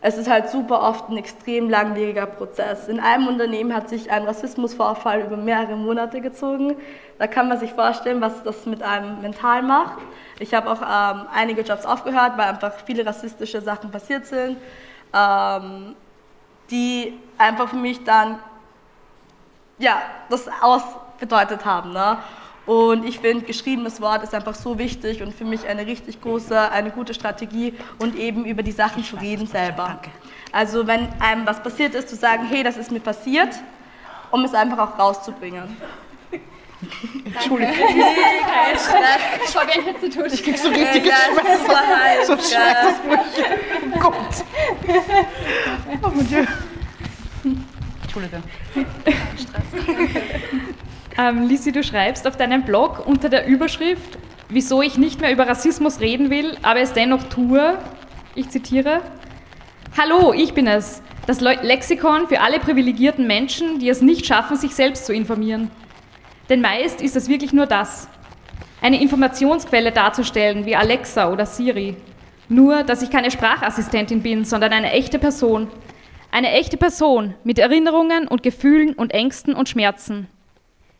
es ist halt super oft ein extrem langwieriger Prozess. In einem Unternehmen hat sich ein Rassismusvorfall über mehrere Monate gezogen. Da kann man sich vorstellen, was das mit einem mental macht. Ich habe auch ähm, einige Jobs aufgehört, weil einfach viele rassistische Sachen passiert sind, ähm, die einfach für mich dann ja, das ausbedeutet haben. Ne? Und ich finde, geschriebenes Wort ist einfach so wichtig und für mich eine richtig große, eine gute Strategie und eben über die Sachen zu reden selber. Also wenn einem was passiert ist, zu sagen, hey, das ist mir passiert, um es einfach auch rauszubringen. Entschuldigung. Schau, wie ein Hitzetod. Ich krieg so richtig ja, Schweiß. So Schweißausbrüche. Oh Gott. Oh mon Dieu. Entschuldigung. Stress. Ähm, Lisi, du schreibst auf deinem Blog unter der Überschrift, wieso ich nicht mehr über Rassismus reden will, aber es dennoch tue. Ich zitiere. Hallo, ich bin es. Das Lexikon für alle privilegierten Menschen, die es nicht schaffen, sich selbst zu informieren. Denn meist ist es wirklich nur das. Eine Informationsquelle darzustellen wie Alexa oder Siri. Nur, dass ich keine Sprachassistentin bin, sondern eine echte Person. Eine echte Person mit Erinnerungen und Gefühlen und Ängsten und Schmerzen.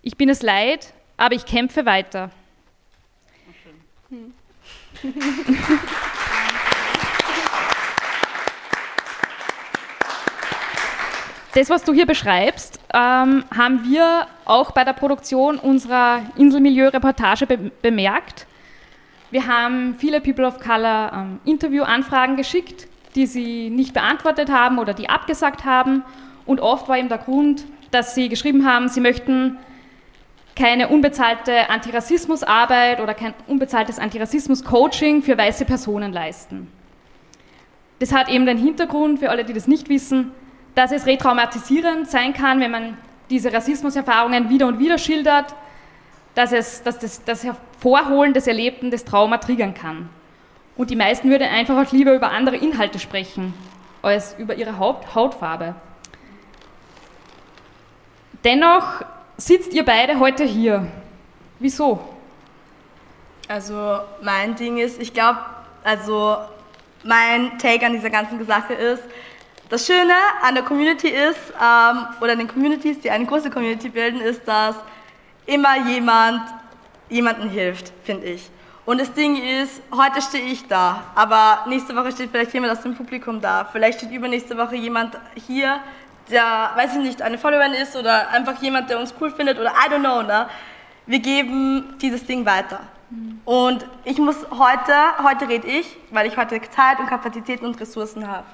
Ich bin es leid, aber ich kämpfe weiter. Hm. Das, was du hier beschreibst, ähm, haben wir auch bei der Produktion unserer Inselmilieu-Reportage be bemerkt. Wir haben viele People of Color ähm, Interviewanfragen geschickt, die sie nicht beantwortet haben oder die abgesagt haben. Und oft war eben der Grund, dass sie geschrieben haben, sie möchten keine unbezahlte Antirassismusarbeit oder kein unbezahltes Antirassismus-Coaching für weiße Personen leisten. Das hat eben den Hintergrund, für alle, die das nicht wissen, dass es retraumatisierend sein kann, wenn man diese Rassismuserfahrungen wieder und wieder schildert, dass, es, dass das, das Hervorholen des Erlebten das Trauma triggern kann. Und die meisten würden einfach auch lieber über andere Inhalte sprechen, als über ihre Haut, Hautfarbe. Dennoch sitzt ihr beide heute hier. Wieso? Also mein Ding ist, ich glaube, also mein Take an dieser ganzen Sache ist, das Schöne an der Community ist, ähm, oder an den Communities, die eine große Community bilden, ist, dass immer jemand jemandem hilft, finde ich. Und das Ding ist, heute stehe ich da, aber nächste Woche steht vielleicht jemand aus dem Publikum da. Vielleicht steht übernächste Woche jemand hier, der, weiß ich nicht, eine Followerin ist oder einfach jemand, der uns cool findet oder I don't know. Ne? Wir geben dieses Ding weiter. Mhm. Und ich muss heute, heute rede ich, weil ich heute Zeit und Kapazitäten und Ressourcen habe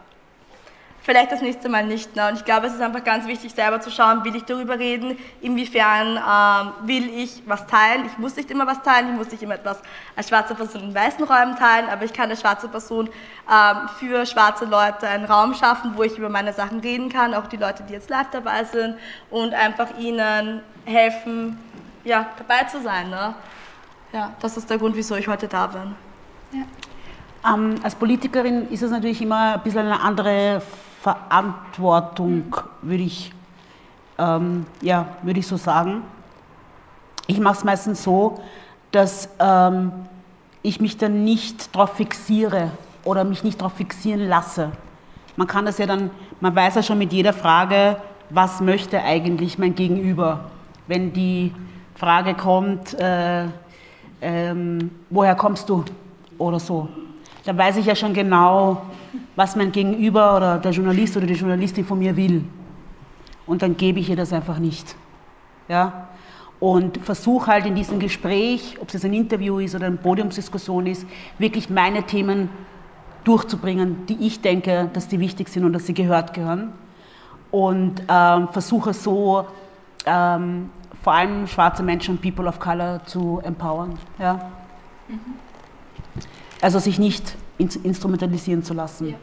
vielleicht das nächste Mal nicht. Ne? Und ich glaube, es ist einfach ganz wichtig, selber zu schauen, will ich darüber reden, inwiefern ähm, will ich was teilen. Ich muss nicht immer was teilen, ich muss nicht immer etwas als schwarze Person in weißen Räumen teilen, aber ich kann als schwarze Person ähm, für schwarze Leute einen Raum schaffen, wo ich über meine Sachen reden kann, auch die Leute, die jetzt live dabei sind und einfach ihnen helfen, ja, dabei zu sein. Ne? Ja, das ist der Grund, wieso ich heute da bin. Ja. Ähm, als Politikerin ist es natürlich immer ein bisschen eine andere Verantwortung, würde ich, ähm, ja, würde ich so sagen. Ich mache es meistens so, dass ähm, ich mich dann nicht darauf fixiere oder mich nicht darauf fixieren lasse. Man kann das ja dann, man weiß ja schon mit jeder Frage, was möchte eigentlich mein Gegenüber. Wenn die Frage kommt, äh, ähm, woher kommst du oder so, dann weiß ich ja schon genau, was mein Gegenüber oder der Journalist oder die Journalistin von mir will. Und dann gebe ich ihr das einfach nicht. Ja? Und versuche halt in diesem Gespräch, ob es jetzt ein Interview ist oder eine Podiumsdiskussion ist, wirklich meine Themen durchzubringen, die ich denke, dass die wichtig sind und dass sie gehört gehören. Und ähm, versuche so ähm, vor allem schwarze Menschen und People of Color zu empowern. Ja? Mhm. Also sich nicht instrumentalisieren zu lassen. Ja.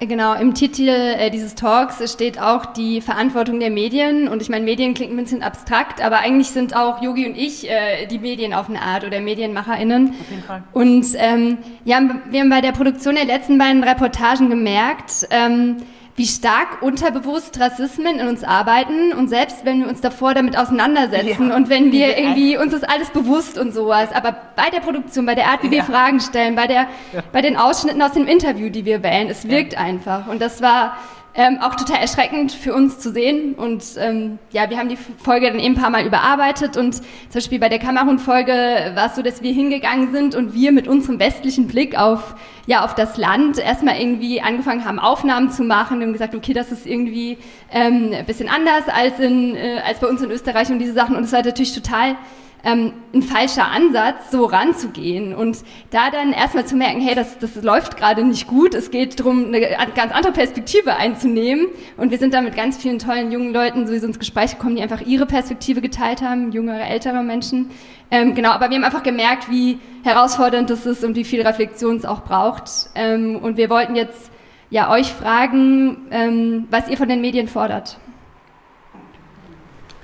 Genau, im Titel äh, dieses Talks steht auch die Verantwortung der Medien. Und ich meine, Medien klingt ein bisschen abstrakt, aber eigentlich sind auch Yogi und ich äh, die Medien auf eine Art oder MedienmacherInnen. Auf jeden Fall. Und ähm, ja, wir haben bei der Produktion der letzten beiden Reportagen gemerkt, ähm, wie stark unterbewusst Rassismen in uns arbeiten und selbst wenn wir uns davor damit auseinandersetzen ja. und wenn wir irgendwie uns das alles bewusst und sowas, aber bei der Produktion, bei der Art, wie wir Fragen stellen, bei der, ja. bei den Ausschnitten aus dem Interview, die wir wählen, es wirkt einfach und das war ähm, auch total erschreckend für uns zu sehen. Und ähm, ja, wir haben die Folge dann eben ein paar Mal überarbeitet und zum Beispiel bei der Kamerun-Folge war es so, dass wir hingegangen sind und wir mit unserem westlichen Blick auf, ja, auf das Land erstmal irgendwie angefangen haben, Aufnahmen zu machen. Wir haben gesagt, okay, das ist irgendwie ähm, ein bisschen anders als, in, äh, als bei uns in Österreich und diese Sachen. Und es war natürlich total ähm, ein falscher Ansatz, so ranzugehen. Und da dann erstmal zu merken, hey, das, das läuft gerade nicht gut, es geht darum, eine ganz andere Perspektive einzunehmen. Und wir sind da mit ganz vielen tollen jungen Leuten sowieso ins Gespräch gekommen, die einfach ihre Perspektive geteilt haben, jüngere, ältere Menschen. Ähm, genau, aber wir haben einfach gemerkt, wie herausfordernd das ist und wie viel Reflexion es auch braucht. Ähm, und wir wollten jetzt ja euch fragen, ähm, was ihr von den Medien fordert.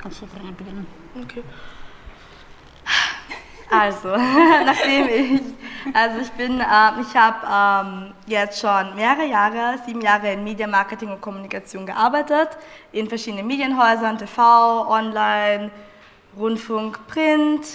Kannst du beginnen? Okay. Also, nachdem ich, also ich bin, äh, ich habe ähm, jetzt schon mehrere Jahre, sieben Jahre in Media Marketing und Kommunikation gearbeitet, in verschiedenen Medienhäusern, TV, Online, Rundfunk, Print,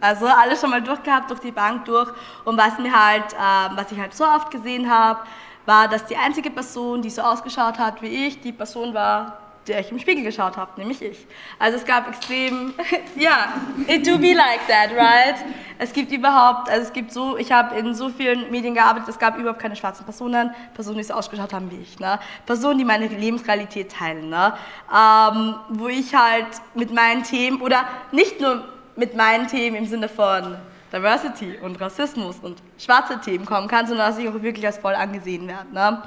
also alles schon mal durchgehabt, durch die Bank durch. Und was mir halt, äh, was ich halt so oft gesehen habe, war, dass die einzige Person, die so ausgeschaut hat wie ich, die Person war, der ich im Spiegel geschaut habe, nämlich ich. Also es gab extrem, ja, it do be like that, right? Es gibt überhaupt, also es gibt so, ich habe in so vielen Medien gearbeitet, es gab überhaupt keine schwarzen Personen, Personen, die so ausgeschaut haben wie ich, ne? Personen, die meine Lebensrealität teilen, ne? Ähm, wo ich halt mit meinen Themen, oder nicht nur mit meinen Themen im Sinne von Diversity und Rassismus und schwarze Themen kommen kann, sondern dass ich auch wirklich als voll angesehen werde. Ne?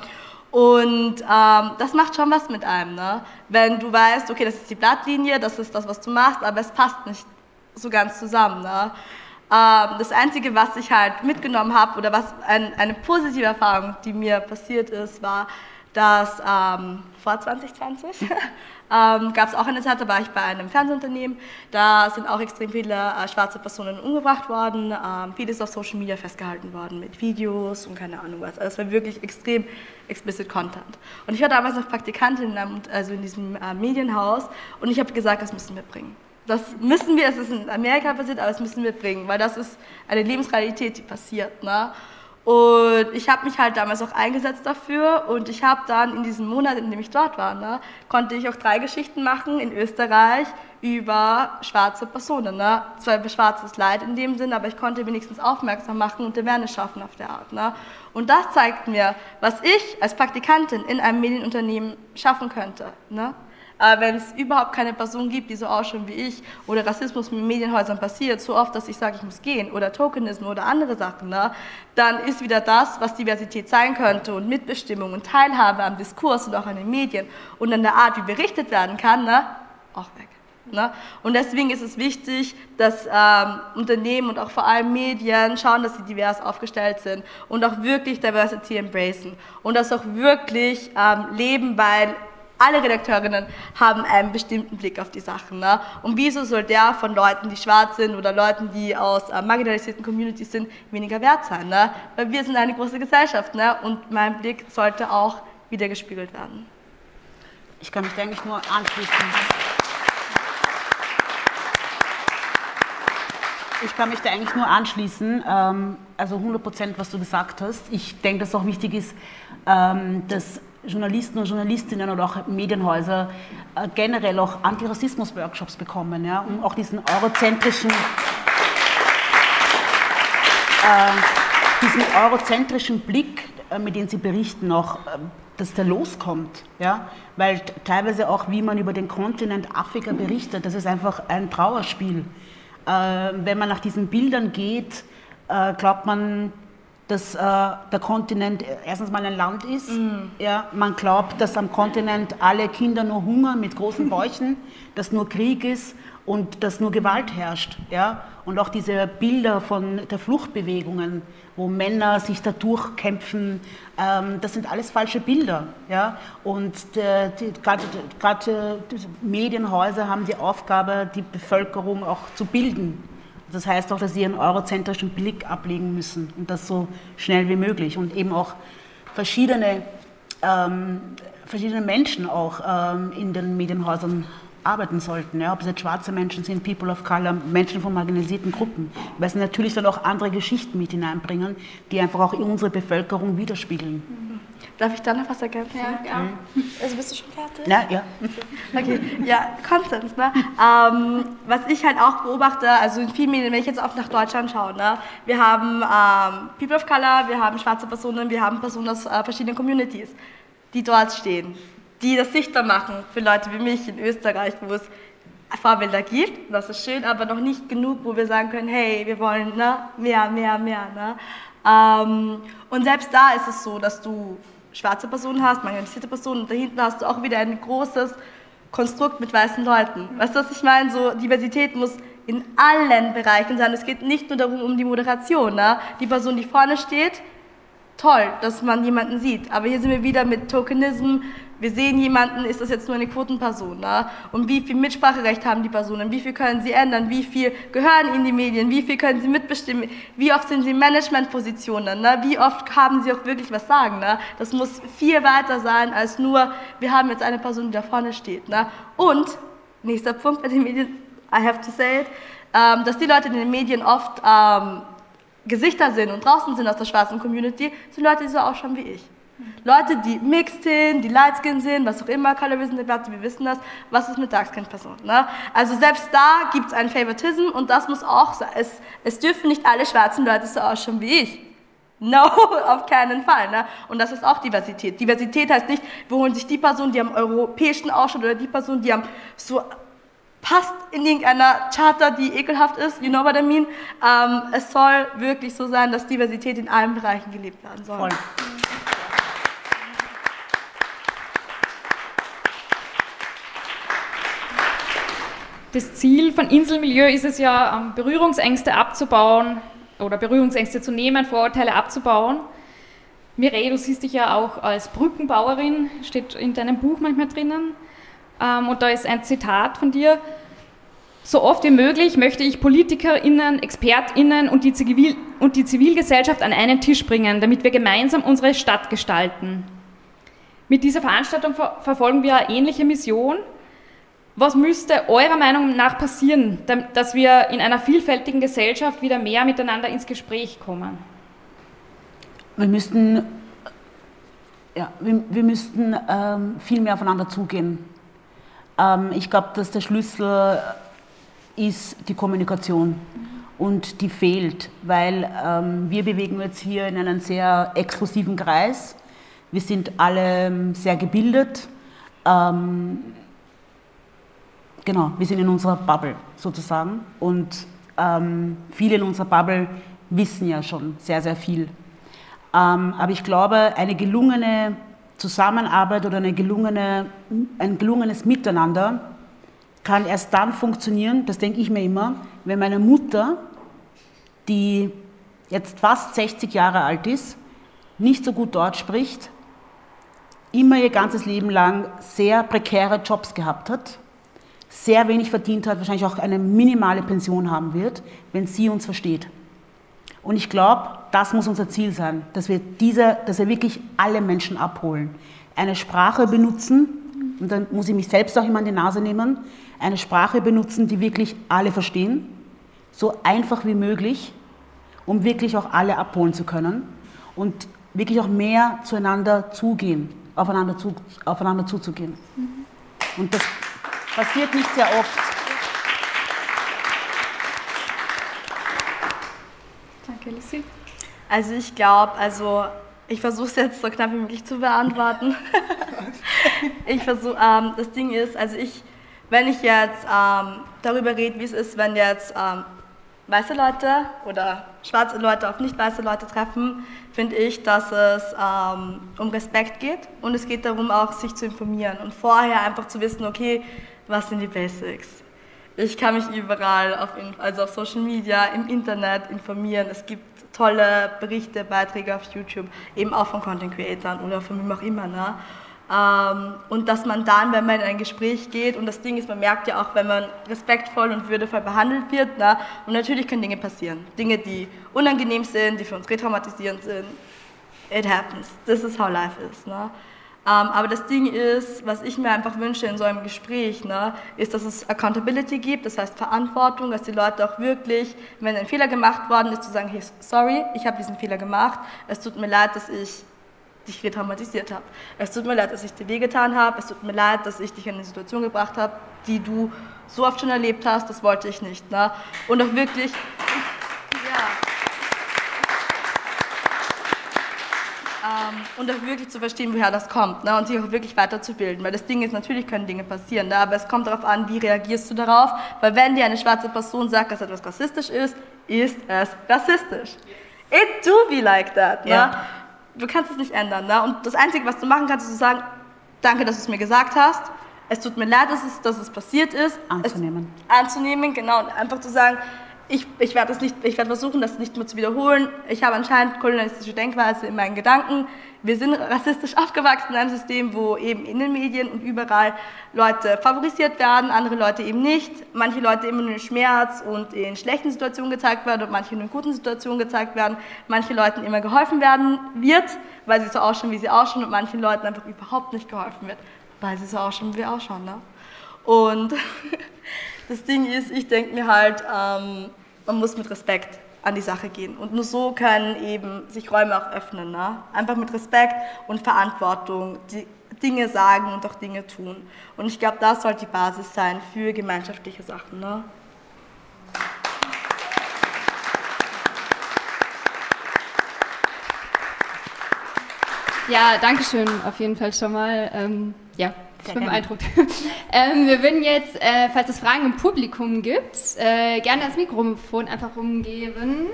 Und ähm, das macht schon was mit einem, ne? wenn du weißt, okay, das ist die Blattlinie, das ist das, was du machst, aber es passt nicht so ganz zusammen. Ne? Ähm, das Einzige, was ich halt mitgenommen habe oder was ein, eine positive Erfahrung, die mir passiert ist, war, dass ähm, vor 2020 ähm, gab es auch eine Zeit, da war ich bei einem Fernsehunternehmen, da sind auch extrem viele äh, schwarze Personen umgebracht worden, ähm, vieles auf Social Media festgehalten worden mit Videos und keine Ahnung was. Also es war wirklich extrem explicit Content. Und ich war damals noch Praktikantin in, also in diesem äh, Medienhaus und ich habe gesagt, das müssen wir bringen. Das müssen wir, es ist in Amerika passiert, aber das müssen wir bringen, weil das ist eine Lebensrealität, die passiert. Ne? Und ich habe mich halt damals auch eingesetzt dafür und ich habe dann in diesem Monat, in dem ich dort war, ne, konnte ich auch drei Geschichten machen in Österreich über schwarze Personen. Ne? Zwar über schwarzes Leid in dem Sinn, aber ich konnte wenigstens aufmerksam machen und Awareness schaffen auf der Art. Ne? Und das zeigt mir, was ich als Praktikantin in einem Medienunternehmen schaffen könnte. Ne? Aber wenn es überhaupt keine Person gibt, die so ausschaut wie ich, oder Rassismus mit Medienhäusern passiert, so oft, dass ich sage, ich muss gehen, oder Tokenismus oder andere Sachen, ne, dann ist wieder das, was Diversität sein könnte und Mitbestimmung und Teilhabe am Diskurs und auch an den Medien und an der Art, wie berichtet werden kann, ne, auch weg. Ne? Und deswegen ist es wichtig, dass ähm, Unternehmen und auch vor allem Medien schauen, dass sie divers aufgestellt sind und auch wirklich Diversity embracen und das auch wirklich ähm, leben, weil alle Redakteurinnen haben einen bestimmten Blick auf die Sachen. Ne? Und wieso soll der von Leuten, die schwarz sind oder Leuten, die aus äh, marginalisierten Communities sind, weniger wert sein? Ne? Weil wir sind eine große Gesellschaft ne? und mein Blick sollte auch wieder gespiegelt werden. Ich kann mich da eigentlich nur anschließen. Ich kann mich da eigentlich nur anschließen. Ähm, also 100 Prozent, was du gesagt hast. Ich denke, dass auch wichtig ist, ähm, dass Journalisten und Journalistinnen oder auch Medienhäuser äh, generell auch Antirassismus-Workshops bekommen, ja, um auch diesen eurozentrischen, äh, diesen eurozentrischen Blick, äh, mit dem sie berichten, auch, äh, dass der loskommt. Ja? Weil teilweise auch, wie man über den Kontinent Afrika berichtet, das ist einfach ein Trauerspiel. Äh, wenn man nach diesen Bildern geht, äh, glaubt man, dass äh, der Kontinent erstens mal ein Land ist. Mm. Ja, man glaubt, dass am Kontinent alle Kinder nur hungern mit großen Bäuchen, dass nur Krieg ist und dass nur Gewalt herrscht. Ja? Und auch diese Bilder von der Fluchtbewegungen, wo Männer sich da durchkämpfen, ähm, das sind alles falsche Bilder. Ja? Und gerade Medienhäuser haben die Aufgabe, die Bevölkerung auch zu bilden. Das heißt auch, dass sie einen eurozentrischen Blick ablegen müssen und das so schnell wie möglich und eben auch verschiedene, ähm, verschiedene Menschen auch ähm, in den Medienhäusern arbeiten sollten. Ja? Ob es jetzt schwarze Menschen sind, People of Color, Menschen von marginalisierten Gruppen. Weil sie natürlich dann auch andere Geschichten mit hineinbringen, die einfach auch unsere Bevölkerung widerspiegeln. Mhm. Darf ich da noch was ergänzen? Ja, ja. Mhm. Also bist du schon fertig? Na, ja. Okay, ja, Konsens. Ne? Ähm, was ich halt auch beobachte, also in vielen Medien, wenn ich jetzt auch nach Deutschland schaue, ne? wir haben ähm, People of Color, wir haben schwarze Personen, wir haben Personen aus äh, verschiedenen Communities, die dort stehen, die das sichtbar machen für Leute wie mich in Österreich, wo es Vorbilder gibt, das ist schön, aber noch nicht genug, wo wir sagen können, hey, wir wollen ne, mehr, mehr, mehr. Ne? Ähm, und selbst da ist es so, dass du schwarze Personen hast, marginalisierte Personen und dahinter hast du auch wieder ein großes Konstrukt mit weißen Leuten. Weißt du, was ich meine? So, Diversität muss in allen Bereichen sein. Es geht nicht nur darum, um die Moderation. Ne? Die Person, die vorne steht, toll, dass man jemanden sieht. Aber hier sind wir wieder mit Tokenism, wir sehen jemanden, ist das jetzt nur eine Quotenperson? Ne? Und wie viel Mitspracherecht haben die Personen? Wie viel können sie ändern? Wie viel gehören in die Medien? Wie viel können sie mitbestimmen? Wie oft sind sie in Managementpositionen? Ne? Wie oft haben sie auch wirklich was sagen? Ne? Das muss viel weiter sein als nur, wir haben jetzt eine Person, die da vorne steht. Ne? Und, nächster Punkt bei den Medien, I have to say it, ähm, dass die Leute in den Medien oft ähm, Gesichter sind und draußen sind aus der schwarzen Community, sind Leute, die so ausschauen wie ich. Leute, die mixed sind, die light skin sind, was auch immer, Colorism Debatte, wir wissen das, was ist mit dark skin Personen. Ne? Also selbst da gibt es einen Favoritism und das muss auch sein. Es, es dürfen nicht alle schwarzen Leute so ausschauen wie ich. No, auf keinen Fall. Ne? Und das ist auch Diversität. Diversität heißt nicht, wir holen sich die Person, die am europäischen ausschaut oder die Person, die am so passt in irgendeiner Charta, die ekelhaft ist, you know what I mean. Ähm, es soll wirklich so sein, dass Diversität in allen Bereichen gelebt werden soll. Voll. Das Ziel von Inselmilieu ist es ja, ähm, Berührungsängste abzubauen oder Berührungsängste zu nehmen, Vorurteile abzubauen. Mireille, du siehst dich ja auch als Brückenbauerin, steht in deinem Buch manchmal drinnen. Ähm, und da ist ein Zitat von dir. So oft wie möglich möchte ich PolitikerInnen, ExpertInnen und die, Zivil und die Zivilgesellschaft an einen Tisch bringen, damit wir gemeinsam unsere Stadt gestalten. Mit dieser Veranstaltung ver verfolgen wir eine ähnliche Mission – was müsste eurer Meinung nach passieren, dass wir in einer vielfältigen Gesellschaft wieder mehr miteinander ins Gespräch kommen? Wir müssten, ja, wir, wir müssten ähm, viel mehr aufeinander zugehen. Ähm, ich glaube, dass der Schlüssel ist die Kommunikation und die fehlt, weil ähm, wir bewegen uns hier in einem sehr exklusiven Kreis. Wir sind alle ähm, sehr gebildet. Ähm, Genau, wir sind in unserer Bubble sozusagen und ähm, viele in unserer Bubble wissen ja schon sehr, sehr viel. Ähm, aber ich glaube, eine gelungene Zusammenarbeit oder eine gelungene, ein gelungenes Miteinander kann erst dann funktionieren, das denke ich mir immer, wenn meine Mutter, die jetzt fast 60 Jahre alt ist, nicht so gut Deutsch spricht, immer ihr ganzes Leben lang sehr prekäre Jobs gehabt hat sehr wenig verdient hat, wahrscheinlich auch eine minimale Pension haben wird, wenn sie uns versteht. Und ich glaube, das muss unser Ziel sein, dass wir, diese, dass wir wirklich alle Menschen abholen. Eine Sprache benutzen, und dann muss ich mich selbst auch immer an die Nase nehmen, eine Sprache benutzen, die wirklich alle verstehen, so einfach wie möglich, um wirklich auch alle abholen zu können und wirklich auch mehr zueinander zugehen, aufeinander, zu, aufeinander zuzugehen. Und das Passiert nicht sehr oft. Danke, Lucy. Also ich glaube, also ich versuche es jetzt so knapp wie möglich zu beantworten. ich versuche, ähm, das Ding ist, also ich, wenn ich jetzt ähm, darüber rede, wie es ist, wenn jetzt ähm, weiße Leute oder schwarze Leute auf nicht weiße Leute treffen, finde ich, dass es ähm, um Respekt geht und es geht darum auch, sich zu informieren und vorher einfach zu wissen, okay, was sind die Basics? Ich kann mich überall, auf, also auf Social Media, im Internet informieren. Es gibt tolle Berichte, Beiträge auf YouTube, eben auch von Content Creators oder von wem auch immer. Ne? Ähm, und dass man dann, wenn man in ein Gespräch geht, und das Ding ist, man merkt ja auch, wenn man respektvoll und würdevoll behandelt wird, ne? und natürlich können Dinge passieren. Dinge, die unangenehm sind, die für uns retraumatisierend sind. It happens. This is how life is. Ne? Ähm, aber das Ding ist, was ich mir einfach wünsche in so einem Gespräch, ne, ist, dass es Accountability gibt, das heißt Verantwortung, dass die Leute auch wirklich, wenn ein Fehler gemacht worden ist, zu sagen, hey, sorry, ich habe diesen Fehler gemacht, es tut mir leid, dass ich dich retraumatisiert habe. Es tut mir leid, dass ich dir wehgetan habe, es tut mir leid, dass ich dich in eine Situation gebracht habe, die du so oft schon erlebt hast, das wollte ich nicht. Ne? Und auch wirklich... Ja. Ähm, und auch wirklich zu verstehen, woher das kommt ne, und sich auch wirklich weiterzubilden. Weil das Ding ist, natürlich können Dinge passieren, ne, aber es kommt darauf an, wie reagierst du darauf. Weil wenn dir eine schwarze Person sagt, dass etwas rassistisch ist, ist es rassistisch. It do be like that. Ne? Ja. Du kannst es nicht ändern. Ne? Und das Einzige, was du machen kannst, ist zu sagen, danke, dass du es mir gesagt hast. Es tut mir leid, dass es, dass es passiert ist. Anzunehmen. Es, anzunehmen, genau. Und einfach zu sagen, ich, ich werde werd versuchen, das nicht mehr zu wiederholen. Ich habe anscheinend kolonialistische Denkweise in meinen Gedanken. Wir sind rassistisch aufgewachsen in einem System, wo eben in den Medien und überall Leute favorisiert werden, andere Leute eben nicht. Manche Leute immer nur in Schmerz und in schlechten Situationen gezeigt werden und manche nur in guten Situationen gezeigt werden. Manche Leuten immer geholfen werden wird, weil sie so ausschauen, wie sie ausschauen und manchen Leuten einfach überhaupt nicht geholfen wird, weil sie so ausschauen, wie sie ausschauen. Ne? Und das Ding ist, ich denke mir halt, ähm, man muss mit Respekt an die Sache gehen. Und nur so können eben sich Räume auch öffnen. Ne? Einfach mit Respekt und Verantwortung die Dinge sagen und auch Dinge tun. Und ich glaube, das sollte die Basis sein für gemeinschaftliche Sachen. Ne? Ja, danke schön auf jeden Fall schon mal. Ähm, ja, ich bin beeindruckt. ähm, wir würden jetzt, äh, falls es Fragen im Publikum gibt, äh, gerne das Mikrofon einfach umgeben.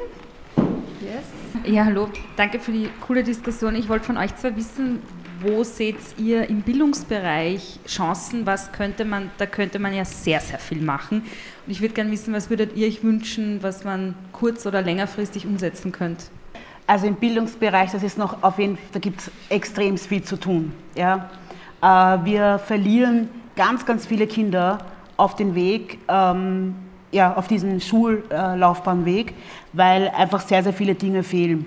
Yes. Ja, hallo. Danke für die coole Diskussion. Ich wollte von euch zwar wissen, wo seht ihr im Bildungsbereich Chancen? Was könnte man, da könnte man ja sehr, sehr viel machen. Und ich würde gerne wissen, was würdet ihr euch wünschen, was man kurz- oder längerfristig umsetzen könnte? Also im Bildungsbereich, das ist noch auf jeden da gibt es extrem viel zu tun. Ja? Äh, wir verlieren ganz, ganz viele Kinder auf den Weg, ähm, ja, auf diesen Schullaufbahnweg, weil einfach sehr, sehr viele Dinge fehlen.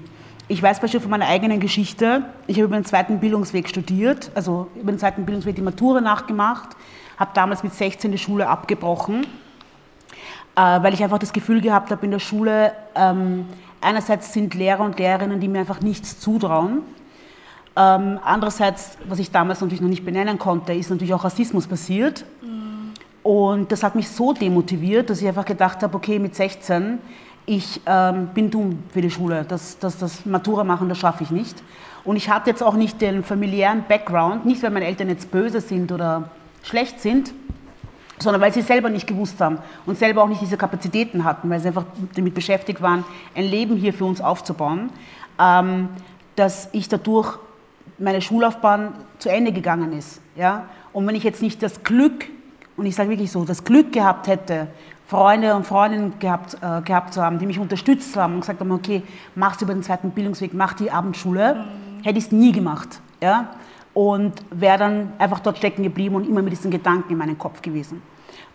Ich weiß beispielsweise von meiner eigenen Geschichte. Ich habe über den zweiten Bildungsweg studiert, also über den zweiten Bildungsweg die Matura nachgemacht, habe damals mit 16 die Schule abgebrochen, äh, weil ich einfach das Gefühl gehabt habe in der Schule, ähm, einerseits sind Lehrer und Lehrerinnen, die mir einfach nichts zutrauen. Ähm, andererseits, was ich damals natürlich noch nicht benennen konnte, ist natürlich auch Rassismus passiert. Mhm. Und das hat mich so demotiviert, dass ich einfach gedacht habe, okay, mit 16, ich ähm, bin dumm für die Schule. Das, das, das Matura machen, das schaffe ich nicht. Und ich hatte jetzt auch nicht den familiären Background, nicht weil meine Eltern jetzt böse sind oder schlecht sind, sondern weil sie selber nicht gewusst haben und selber auch nicht diese Kapazitäten hatten, weil sie einfach damit beschäftigt waren, ein Leben hier für uns aufzubauen, ähm, dass ich dadurch meine Schullaufbahn zu Ende gegangen ist. Ja? Und wenn ich jetzt nicht das Glück, und ich sage wirklich so, das Glück gehabt hätte, Freunde und Freundinnen gehabt, äh, gehabt zu haben, die mich unterstützt haben und gesagt haben, okay, mach's über den zweiten Bildungsweg, mach die Abendschule, mhm. hätte ich es nie gemacht. Ja? Und wäre dann einfach dort stecken geblieben und immer mit diesen Gedanken in meinem Kopf gewesen.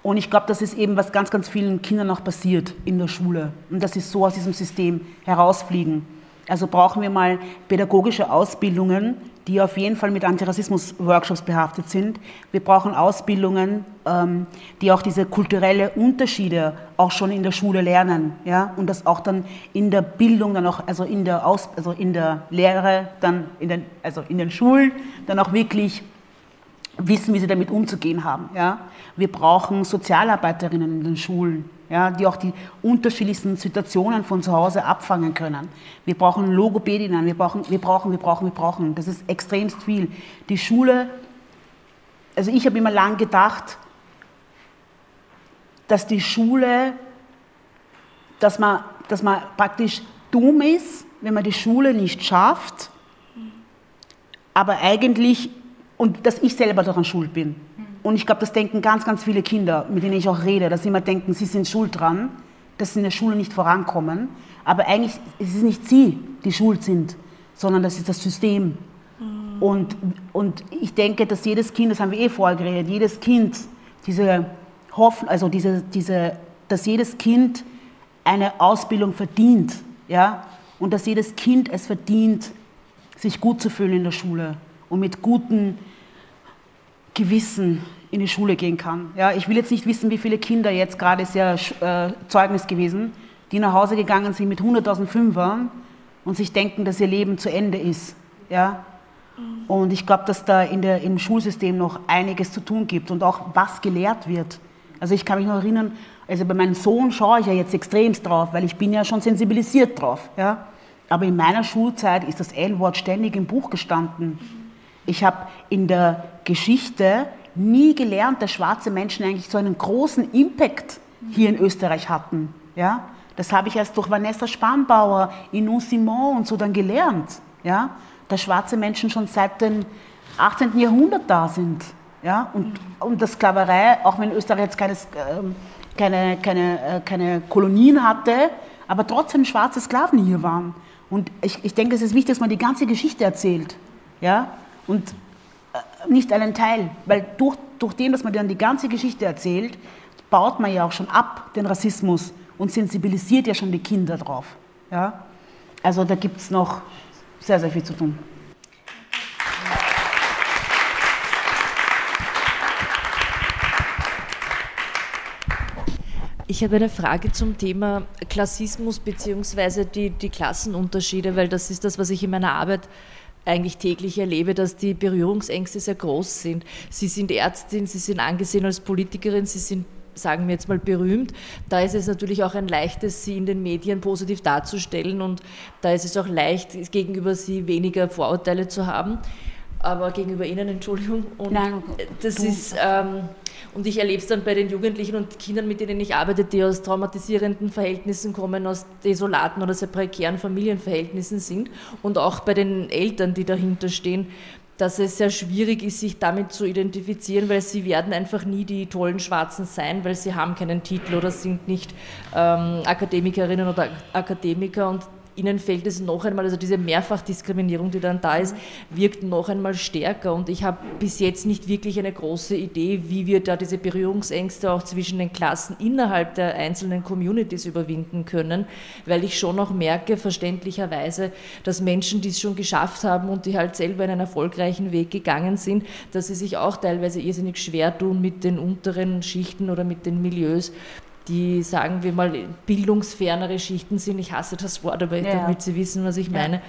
Und ich glaube, das ist eben, was ganz, ganz vielen Kindern auch passiert in der Schule. Und dass sie so aus diesem System herausfliegen. Also brauchen wir mal pädagogische Ausbildungen, die auf jeden Fall mit Antirassismus-Workshops behaftet sind. Wir brauchen Ausbildungen, ähm, die auch diese kulturelle Unterschiede auch schon in der Schule lernen, ja, und das auch dann in der Bildung, dann auch, also in der Aus, also in der Lehre, dann in den, also in den Schulen, dann auch wirklich wissen, wie sie damit umzugehen haben, ja. Wir brauchen Sozialarbeiterinnen in den Schulen, ja, die auch die unterschiedlichsten Situationen von zu Hause abfangen können. Wir brauchen Logopädinnen, wir brauchen, wir brauchen, wir brauchen, wir brauchen. Das ist extremst viel. Die Schule, also ich habe immer lang gedacht, dass die Schule, dass man, dass man praktisch dumm ist, wenn man die Schule nicht schafft, aber eigentlich, und dass ich selber daran schuld bin. Und ich glaube, das denken ganz, ganz viele Kinder, mit denen ich auch rede, dass sie immer denken, sie sind schuld dran, dass sie in der Schule nicht vorankommen. Aber eigentlich ist es nicht sie, die schuld sind, sondern das ist das System. Mhm. Und, und ich denke, dass jedes Kind, das haben wir eh vorher geredet, jedes Kind diese Hoffnung, also diese, diese, dass jedes Kind eine Ausbildung verdient, ja, und dass jedes Kind es verdient, sich gut zu fühlen in der Schule und mit guten Gewissen in die Schule gehen kann. Ja, ich will jetzt nicht wissen, wie viele Kinder jetzt gerade ja äh, Zeugnis gewesen, die nach Hause gegangen sind mit 100.000 Fünfern und sich denken, dass ihr Leben zu Ende ist. Ja? Und ich glaube, dass da in der, im Schulsystem noch einiges zu tun gibt und auch was gelehrt wird. Also ich kann mich noch erinnern, also bei meinem Sohn schaue ich ja jetzt extremst drauf, weil ich bin ja schon sensibilisiert drauf. Ja? Aber in meiner Schulzeit ist das L-Wort ständig im Buch gestanden. Ich habe in der Geschichte nie gelernt, dass schwarze Menschen eigentlich so einen großen Impact hier in Österreich hatten. Ja? Das habe ich erst durch Vanessa Spanbauer, Inou Simon und so dann gelernt. Ja? Dass schwarze Menschen schon seit dem 18. Jahrhundert da sind. Ja? Und, und dass Sklaverei, auch wenn Österreich jetzt keine, ähm, keine, keine, äh, keine Kolonien hatte, aber trotzdem schwarze Sklaven hier waren. Und ich, ich denke, es ist wichtig, dass man die ganze Geschichte erzählt. Ja? Und äh, nicht einen Teil, weil durch, durch den, dass man dann die ganze Geschichte erzählt, baut man ja auch schon ab den Rassismus und sensibilisiert ja schon die Kinder drauf. Ja? Also da gibt es noch sehr, sehr viel zu tun. Ich habe eine Frage zum Thema Klassismus bzw. Die, die Klassenunterschiede, weil das ist das, was ich in meiner Arbeit eigentlich täglich erlebe, dass die Berührungsängste sehr groß sind. Sie sind Ärztin, Sie sind angesehen als Politikerin, Sie sind sagen wir jetzt mal berühmt, da ist es natürlich auch ein leichtes, sie in den Medien positiv darzustellen und da ist es auch leicht, gegenüber sie weniger Vorurteile zu haben aber gegenüber Ihnen, Entschuldigung. Und Nein, das ist, ähm, und ich erlebe es dann bei den Jugendlichen und Kindern, mit denen ich arbeite, die aus traumatisierenden Verhältnissen kommen, aus desolaten oder sehr prekären Familienverhältnissen sind. Und auch bei den Eltern, die dahinter stehen, dass es sehr schwierig ist, sich damit zu identifizieren, weil sie werden einfach nie die tollen Schwarzen sein, weil sie haben keinen Titel oder sind nicht ähm, Akademikerinnen oder Akademiker. Und ihnen fällt es noch einmal, also diese Mehrfachdiskriminierung, die dann da ist, wirkt noch einmal stärker. Und ich habe bis jetzt nicht wirklich eine große Idee, wie wir da diese Berührungsängste auch zwischen den Klassen innerhalb der einzelnen Communities überwinden können, weil ich schon auch merke, verständlicherweise, dass Menschen, die es schon geschafft haben und die halt selber einen erfolgreichen Weg gegangen sind, dass sie sich auch teilweise irrsinnig schwer tun mit den unteren Schichten oder mit den Milieus, die, sagen wir mal, bildungsfernere Schichten sind. Ich hasse das Wort, aber ja. damit Sie wissen, was ich meine.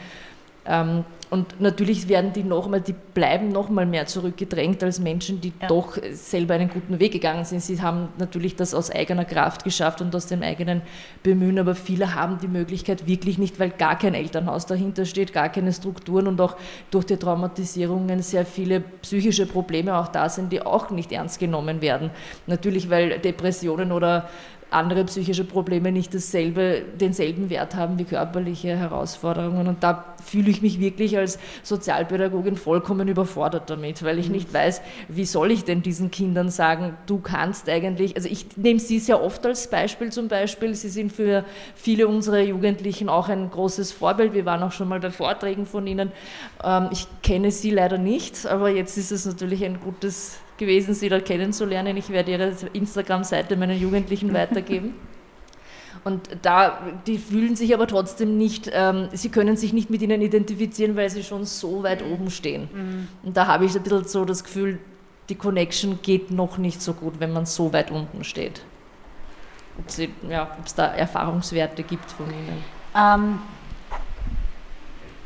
Ähm, und natürlich werden die nochmal, die bleiben nochmal mehr zurückgedrängt als Menschen, die ja. doch selber einen guten Weg gegangen sind. Sie haben natürlich das aus eigener Kraft geschafft und aus dem eigenen Bemühen, aber viele haben die Möglichkeit wirklich nicht, weil gar kein Elternhaus dahinter steht, gar keine Strukturen und auch durch die Traumatisierungen sehr viele psychische Probleme auch da sind, die auch nicht ernst genommen werden. Natürlich, weil Depressionen oder andere psychische Probleme nicht dasselbe, denselben Wert haben wie körperliche Herausforderungen. Und da fühle ich mich wirklich als Sozialpädagogin vollkommen überfordert damit, weil ich nicht weiß, wie soll ich denn diesen Kindern sagen, du kannst eigentlich, also ich nehme sie sehr oft als Beispiel zum Beispiel, sie sind für viele unserer Jugendlichen auch ein großes Vorbild, wir waren auch schon mal bei Vorträgen von ihnen, ähm, ich kenne sie leider nicht, aber jetzt ist es natürlich ein gutes gewesen, Sie da kennenzulernen. Ich werde Ihre Instagram-Seite meinen Jugendlichen weitergeben. Und da, die fühlen sich aber trotzdem nicht, ähm, sie können sich nicht mit ihnen identifizieren, weil sie schon so weit oben stehen. Mhm. Und da habe ich ein bisschen so das Gefühl, die Connection geht noch nicht so gut, wenn man so weit unten steht. Ob es ja, da Erfahrungswerte gibt von Ihnen? Ähm,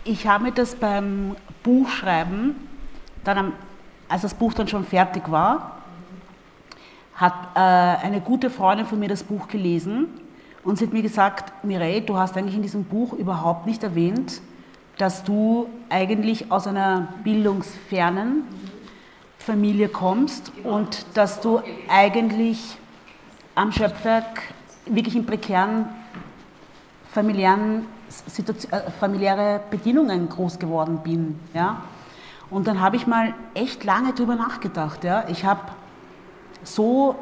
ich habe mir das beim Buchschreiben dann am als das Buch dann schon fertig war, hat äh, eine gute Freundin von mir das Buch gelesen und sie hat mir gesagt, Mireille, du hast eigentlich in diesem Buch überhaupt nicht erwähnt, dass du eigentlich aus einer bildungsfernen Familie kommst und dass du eigentlich am Schöpfwerk wirklich in prekären familiären äh, familiäre Bedingungen groß geworden bin. Ja? Und dann habe ich mal echt lange drüber nachgedacht. Ja. Ich habe so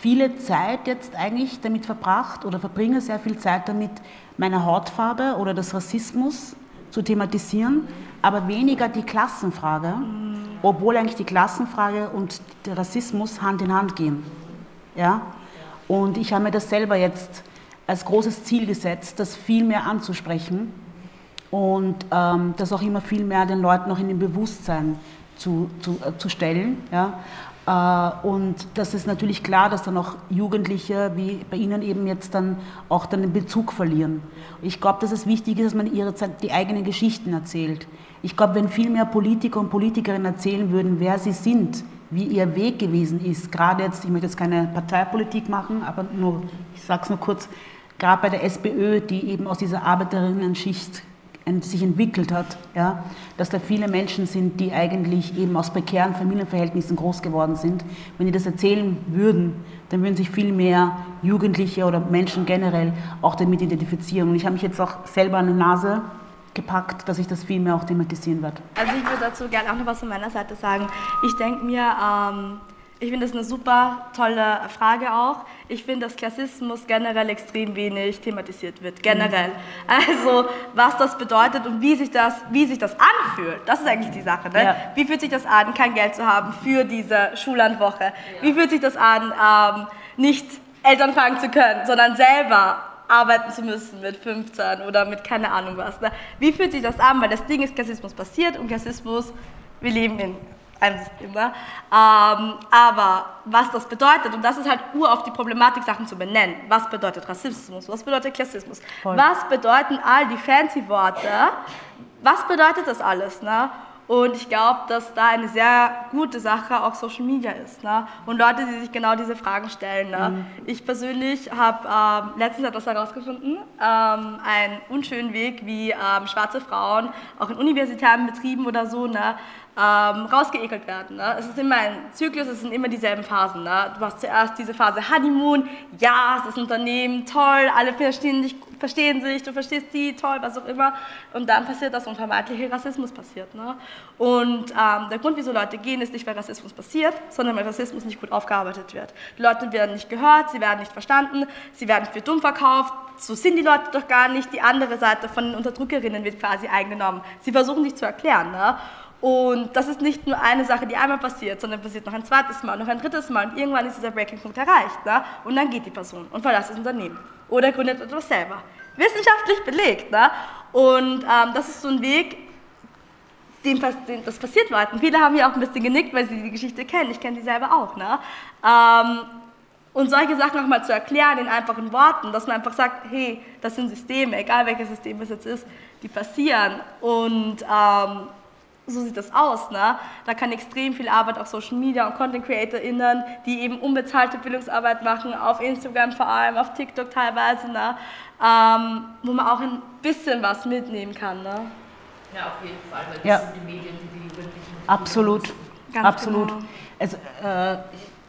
viele Zeit jetzt eigentlich damit verbracht oder verbringe sehr viel Zeit damit, meine Hautfarbe oder das Rassismus zu thematisieren, aber weniger die Klassenfrage, mhm. obwohl eigentlich die Klassenfrage und der Rassismus Hand in Hand gehen. Ja? Und ich habe mir das selber jetzt als großes Ziel gesetzt, das viel mehr anzusprechen und ähm, das auch immer viel mehr den Leuten noch in den Bewusstsein zu, zu, äh, zu stellen. Ja? Äh, und das ist natürlich klar, dass dann auch Jugendliche wie bei Ihnen eben jetzt dann auch dann den Bezug verlieren. Ich glaube, dass es wichtig ist, dass man ihre Zeit, die eigenen Geschichten erzählt. Ich glaube, wenn viel mehr Politiker und Politikerinnen erzählen würden, wer sie sind, wie ihr Weg gewesen ist, gerade jetzt, ich möchte jetzt keine Parteipolitik machen, aber nur, ich sage es nur kurz, gerade bei der SPÖ, die eben aus dieser Arbeiterinnen-Schicht sich entwickelt hat, ja, dass da viele Menschen sind, die eigentlich eben aus prekären Familienverhältnissen groß geworden sind. Wenn die das erzählen würden, dann würden sich viel mehr Jugendliche oder Menschen generell auch damit identifizieren. Und ich habe mich jetzt auch selber an die Nase gepackt, dass ich das viel mehr auch thematisieren werde. Also ich würde dazu gerne auch noch was von meiner Seite sagen. Ich denke mir, ähm, ich finde das eine super tolle Frage auch. Ich finde, dass Klassismus generell extrem wenig thematisiert wird. Generell. Also, was das bedeutet und wie sich das, wie sich das anfühlt. Das ist eigentlich die Sache. Ne? Ja. Wie fühlt sich das an, kein Geld zu haben für diese Schullandwoche? Ja. Wie fühlt sich das an, ähm, nicht Eltern fragen zu können, sondern selber arbeiten zu müssen mit 15 oder mit keine Ahnung was. Ne? Wie fühlt sich das an? Weil das Ding ist, Klassismus passiert und Klassismus, wir leben in einem System. Ähm, aber was das bedeutet, und das ist halt ur auf die Problematik, Sachen zu benennen. Was bedeutet Rassismus? Was bedeutet Klassismus? Voll. Was bedeuten all die fancy Worte? Was bedeutet das alles? Ne? Und ich glaube, dass da eine sehr gute Sache auch Social Media ist. Ne? Und Leute, die sich genau diese Fragen stellen. Ne? Mhm. Ich persönlich habe ähm, letztens etwas herausgefunden, ähm, einen unschönen Weg, wie ähm, schwarze Frauen auch in universitären Betrieben oder so ne, ähm, rausgeekelt werden. Ne? Es ist immer ein Zyklus, es sind immer dieselben Phasen. Ne? Du hast zuerst diese Phase Honeymoon, ja, das Unternehmen, toll, alle verstehen, dich, verstehen sich, du verstehst die, toll, was auch immer. Und dann passiert das unvermeidliche Rassismus passiert. Ne? Und ähm, der Grund, wieso Leute gehen, ist nicht, weil Rassismus passiert, sondern weil Rassismus nicht gut aufgearbeitet wird. Die Leute werden nicht gehört, sie werden nicht verstanden, sie werden für dumm verkauft, so sind die Leute doch gar nicht. Die andere Seite von den Unterdrückerinnen wird quasi eingenommen. Sie versuchen sich zu erklären. Ne? Und das ist nicht nur eine Sache, die einmal passiert, sondern passiert noch ein zweites Mal, noch ein drittes Mal und irgendwann ist dieser Breaking-Punkt erreicht. Ne? Und dann geht die Person und verlässt das Unternehmen oder gründet etwas selber. Wissenschaftlich belegt. Ne? Und ähm, das ist so ein Weg, den, den, das passiert Leuten. Viele haben ja auch ein bisschen genickt, weil sie die Geschichte kennen. Ich kenne die selber auch. Ne? Ähm, und solche Sachen auch mal zu erklären in einfachen Worten, dass man einfach sagt, hey, das sind Systeme, egal welches System es jetzt ist, die passieren. Und ähm, so sieht das aus. Ne? Da kann extrem viel Arbeit auf Social Media und Content CreatorInnen, die eben unbezahlte Bildungsarbeit machen, auf Instagram vor allem, auf TikTok teilweise, ne? Ähm, wo man auch ein bisschen was mitnehmen kann. Ne? Ja, auf jeden Fall, weil das ja. sind die Medien, die die Jugendlichen. Absolut, Ganz absolut. Genau. Es, äh,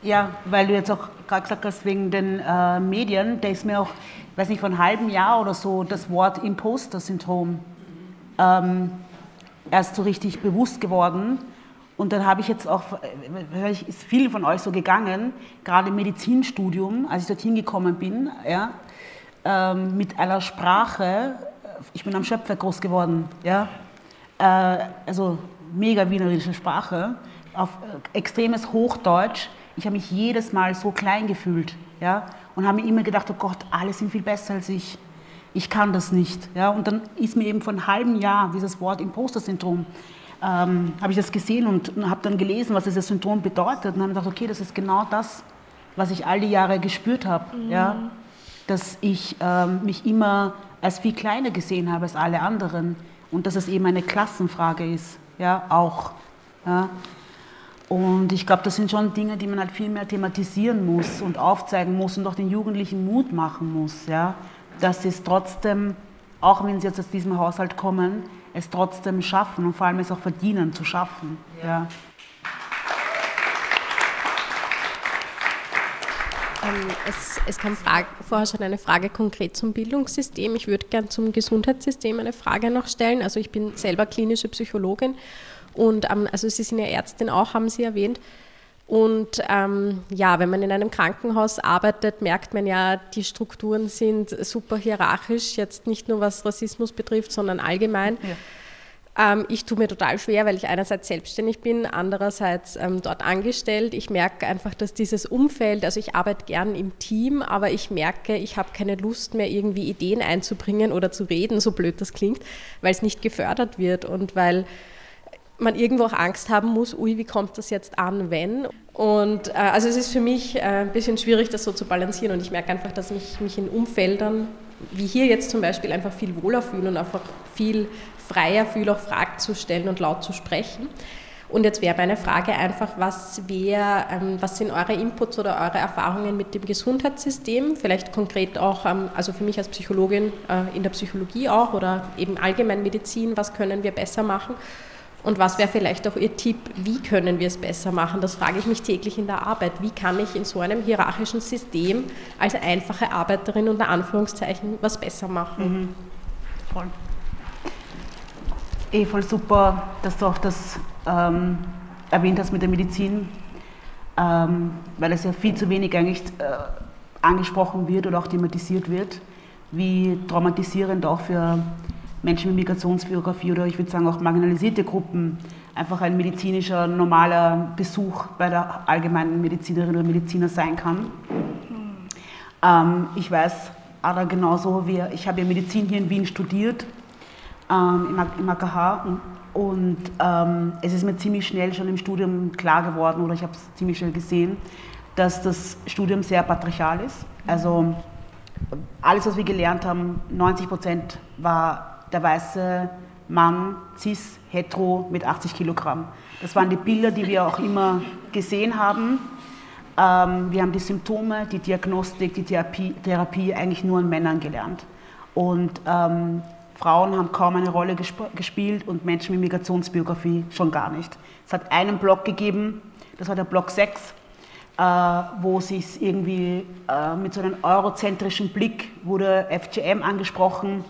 ja, weil du jetzt auch gerade gesagt hast, wegen den äh, Medien, da ist mir auch, weiß nicht, vor einem halben Jahr oder so das Wort Imposter-Syndrom. Ähm, erst so richtig bewusst geworden. Und dann habe ich jetzt auch, vielleicht ist viel von euch so gegangen, gerade im Medizinstudium, als ich dorthin gekommen bin, ja, ähm, mit einer Sprache, ich bin am Schöpfer groß geworden, ja, äh, also mega wienerische Sprache, auf äh, extremes Hochdeutsch. Ich habe mich jedes Mal so klein gefühlt, ja, und habe mir immer gedacht, oh Gott, alle sind viel besser als ich ich kann das nicht. Ja? Und dann ist mir eben vor einem halben Jahr dieses Wort Imposter-Syndrom, ähm, habe ich das gesehen und, und habe dann gelesen, was dieses Syndrom bedeutet und habe gedacht, okay, das ist genau das, was ich all die Jahre gespürt habe. Mhm. Ja? Dass ich ähm, mich immer als viel kleiner gesehen habe als alle anderen und dass es eben eine Klassenfrage ist, ja, auch. Ja? Und ich glaube, das sind schon Dinge, die man halt viel mehr thematisieren muss und aufzeigen muss und auch den Jugendlichen Mut machen muss. Ja? Dass sie es trotzdem, auch wenn sie jetzt aus diesem Haushalt kommen, es trotzdem schaffen und vor allem es auch verdienen zu schaffen. Ja. ja. Ähm, es, es, kam Frage, vorher schon eine Frage konkret zum Bildungssystem. Ich würde gerne zum Gesundheitssystem eine Frage noch stellen. Also ich bin selber klinische Psychologin und ähm, also Sie sind ja Ärztin auch, haben Sie erwähnt. Und ähm, ja, wenn man in einem Krankenhaus arbeitet, merkt man ja, die Strukturen sind super hierarchisch, jetzt nicht nur was Rassismus betrifft, sondern allgemein. Ja. Ähm, ich tue mir total schwer, weil ich einerseits selbstständig bin, andererseits ähm, dort angestellt. Ich merke einfach, dass dieses Umfeld, also ich arbeite gern im Team, aber ich merke, ich habe keine Lust mehr, irgendwie Ideen einzubringen oder zu reden, so blöd das klingt, weil es nicht gefördert wird und weil man irgendwo auch Angst haben muss, ui, wie kommt das jetzt an, wenn? Und äh, also es ist für mich äh, ein bisschen schwierig, das so zu balancieren und ich merke einfach, dass ich mich in Umfeldern, wie hier jetzt zum Beispiel, einfach viel wohler fühle und einfach viel freier fühle, auch Fragen zu stellen und laut zu sprechen. Und jetzt wäre meine Frage einfach, was, wär, ähm, was sind eure Inputs oder eure Erfahrungen mit dem Gesundheitssystem? Vielleicht konkret auch, ähm, also für mich als Psychologin äh, in der Psychologie auch oder eben Allgemeinmedizin, was können wir besser machen? Und was wäre vielleicht auch Ihr Tipp, wie können wir es besser machen? Das frage ich mich täglich in der Arbeit. Wie kann ich in so einem hierarchischen System als einfache Arbeiterin unter Anführungszeichen was besser machen? Mhm. Voll. Eh, voll super, dass du auch das ähm, erwähnt hast mit der Medizin, ähm, weil es ja viel zu wenig eigentlich äh, angesprochen wird oder auch thematisiert wird, wie traumatisierend auch für Menschen mit Migrationsbiografie oder ich würde sagen auch marginalisierte Gruppen einfach ein medizinischer, normaler Besuch bei der allgemeinen Medizinerin oder Mediziner sein kann. Ähm, ich weiß, Ada genauso, wie, ich habe ja Medizin hier in Wien studiert, ähm, im, AKH und ähm, es ist mir ziemlich schnell schon im Studium klar geworden oder ich habe es ziemlich schnell gesehen, dass das Studium sehr patriarchal ist. Also alles, was wir gelernt haben, 90 Prozent war der weiße Mann, cis, hetero mit 80 Kilogramm. Das waren die Bilder, die wir auch immer gesehen haben. Ähm, wir haben die Symptome, die Diagnostik, die Therapie, Therapie eigentlich nur an Männern gelernt. Und ähm, Frauen haben kaum eine Rolle gesp gespielt und Menschen mit Migrationsbiografie schon gar nicht. Es hat einen Blog gegeben, das war der Blog 6, äh, wo sich irgendwie äh, mit so einem eurozentrischen Blick wurde FGM angesprochen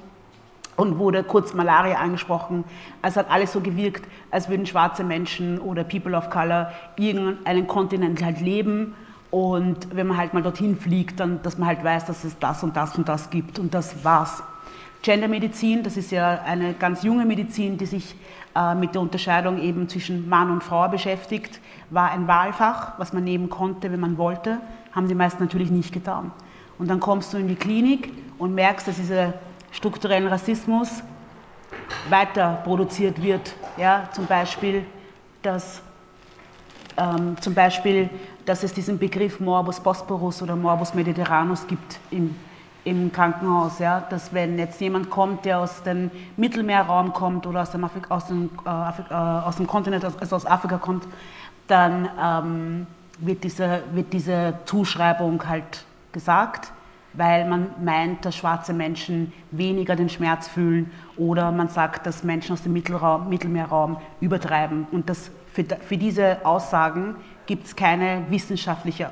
und wurde kurz Malaria angesprochen. Also hat alles so gewirkt, als würden schwarze Menschen oder People of Color irgendeinen Kontinent halt leben und wenn man halt mal dorthin fliegt, dann, dass man halt weiß, dass es das und das und das gibt und das war's. Gendermedizin, das ist ja eine ganz junge Medizin, die sich äh, mit der Unterscheidung eben zwischen Mann und Frau beschäftigt, war ein Wahlfach, was man nehmen konnte, wenn man wollte, haben die meisten natürlich nicht getan. Und dann kommst du in die Klinik und merkst, dass dieser strukturellen Rassismus weiter produziert wird. Ja, zum Beispiel, dass, ähm, zum Beispiel, dass es diesen Begriff Morbus Bosporus oder Morbus Mediterranus gibt im, im Krankenhaus. Ja, dass wenn jetzt jemand kommt, der aus dem Mittelmeerraum kommt oder aus dem, Afri aus dem, äh, Afri äh, aus dem Kontinent, also aus Afrika kommt, dann ähm, wird, diese, wird diese Zuschreibung halt gesagt weil man meint, dass schwarze Menschen weniger den Schmerz fühlen oder man sagt, dass Menschen aus dem Mittelraum, Mittelmeerraum übertreiben. Und das, für, für diese Aussagen gibt es keine wissenschaftliche,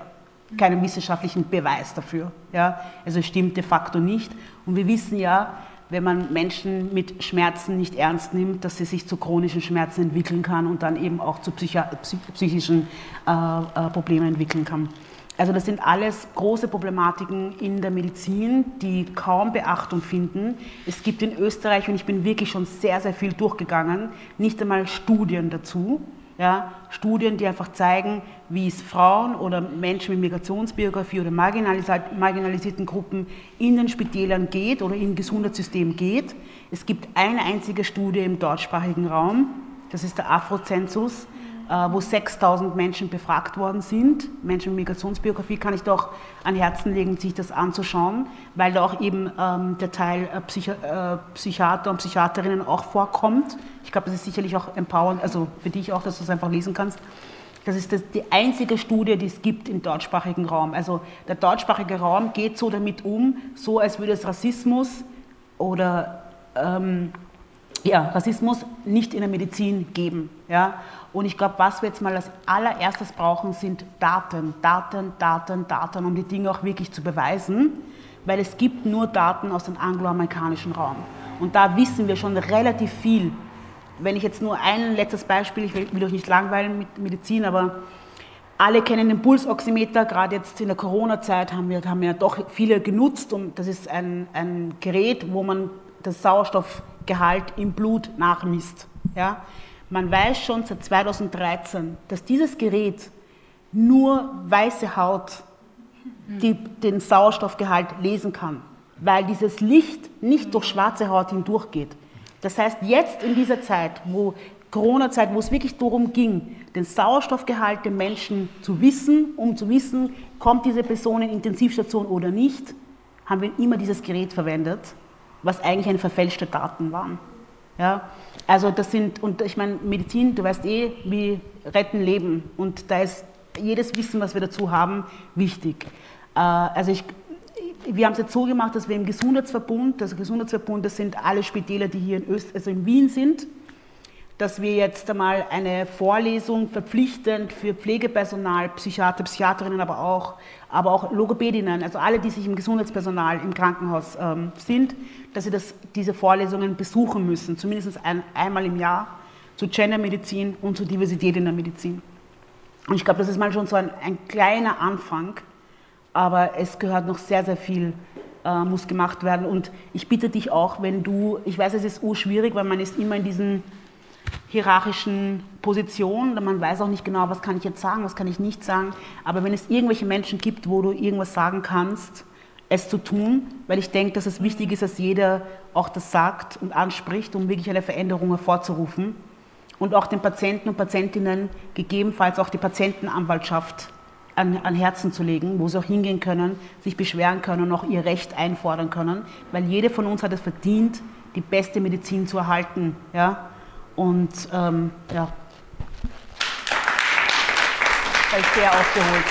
keinen wissenschaftlichen Beweis dafür. Ja? Also es stimmt de facto nicht. Und wir wissen ja, wenn man Menschen mit Schmerzen nicht ernst nimmt, dass sie sich zu chronischen Schmerzen entwickeln kann und dann eben auch zu psychischen äh, äh, Problemen entwickeln kann. Also das sind alles große Problematiken in der Medizin, die kaum Beachtung finden. Es gibt in Österreich, und ich bin wirklich schon sehr, sehr viel durchgegangen, nicht einmal Studien dazu. Ja, Studien, die einfach zeigen, wie es Frauen oder Menschen mit Migrationsbiografie oder marginalisierten Gruppen in den Spitälern geht oder im Gesundheitssystem geht. Es gibt eine einzige Studie im deutschsprachigen Raum, das ist der Afrozensus, wo 6000 Menschen befragt worden sind. Menschen mit Migrationsbiografie kann ich doch an Herzen legen, sich das anzuschauen, weil da auch eben ähm, der Teil äh, Psychi äh, Psychiater und Psychiaterinnen auch vorkommt. Ich glaube, das ist sicherlich auch empowernd, also für dich auch, dass du es einfach lesen kannst. Das ist das, die einzige Studie, die es gibt im deutschsprachigen Raum. Also der deutschsprachige Raum geht so damit um, so als würde es Rassismus oder ähm, ja, Rassismus nicht in der Medizin geben. Ja? Und ich glaube, was wir jetzt mal als allererstes brauchen, sind Daten, Daten, Daten, Daten, um die Dinge auch wirklich zu beweisen, weil es gibt nur Daten aus dem angloamerikanischen Raum. Und da wissen wir schon relativ viel. Wenn ich jetzt nur ein letztes Beispiel, ich will, euch nicht langweilen mit Medizin, aber alle kennen den Pulsoximeter, gerade jetzt in der Corona-Zeit haben wir, haben wir doch viele genutzt und das ist ein, ein Gerät, wo man das Sauerstoffgehalt im Blut nachmisst. Ja? Man weiß schon seit 2013, dass dieses Gerät nur weiße Haut die, den Sauerstoffgehalt lesen kann, weil dieses Licht nicht durch schwarze Haut hindurchgeht. Das heißt, jetzt in dieser Zeit, wo Corona-Zeit, wo es wirklich darum ging, den Sauerstoffgehalt der Menschen zu wissen, um zu wissen, kommt diese Person in Intensivstation oder nicht, haben wir immer dieses Gerät verwendet was eigentlich eine verfälschte Daten waren. Ja? Also das sind, und ich meine, Medizin, du weißt eh, wie retten Leben. Und da ist jedes Wissen, was wir dazu haben, wichtig. Äh, also ich, wir haben es jetzt so gemacht, dass wir im Gesundheitsverbund, also Gesundheitsverbund, das sind alle Spitäler, die hier in, Öst, also in Wien sind, dass wir jetzt einmal eine Vorlesung verpflichtend für Pflegepersonal, Psychiater, Psychiaterinnen, aber auch, aber auch Logopädinnen, also alle, die sich im Gesundheitspersonal im Krankenhaus ähm, sind, dass sie das, diese Vorlesungen besuchen müssen, zumindest ein, einmal im Jahr zu Gendermedizin und zu Diversität in der Medizin. Und ich glaube, das ist mal schon so ein, ein, kleiner Anfang, aber es gehört noch sehr, sehr viel, äh, muss gemacht werden. Und ich bitte dich auch, wenn du, ich weiß, es ist urschwierig, weil man ist immer in diesen hierarchischen Position. Man weiß auch nicht genau, was kann ich jetzt sagen, was kann ich nicht sagen. Aber wenn es irgendwelche Menschen gibt, wo du irgendwas sagen kannst, es zu tun, weil ich denke, dass es wichtig ist, dass jeder auch das sagt und anspricht, um wirklich eine Veränderung hervorzurufen. und auch den Patienten und Patientinnen gegebenenfalls auch die Patientenanwaltschaft an, an Herzen zu legen, wo sie auch hingehen können, sich beschweren können und auch ihr Recht einfordern können, weil jede von uns hat es verdient, die beste Medizin zu erhalten. Ja? Und ähm, ja, das ist sehr aufgeholt.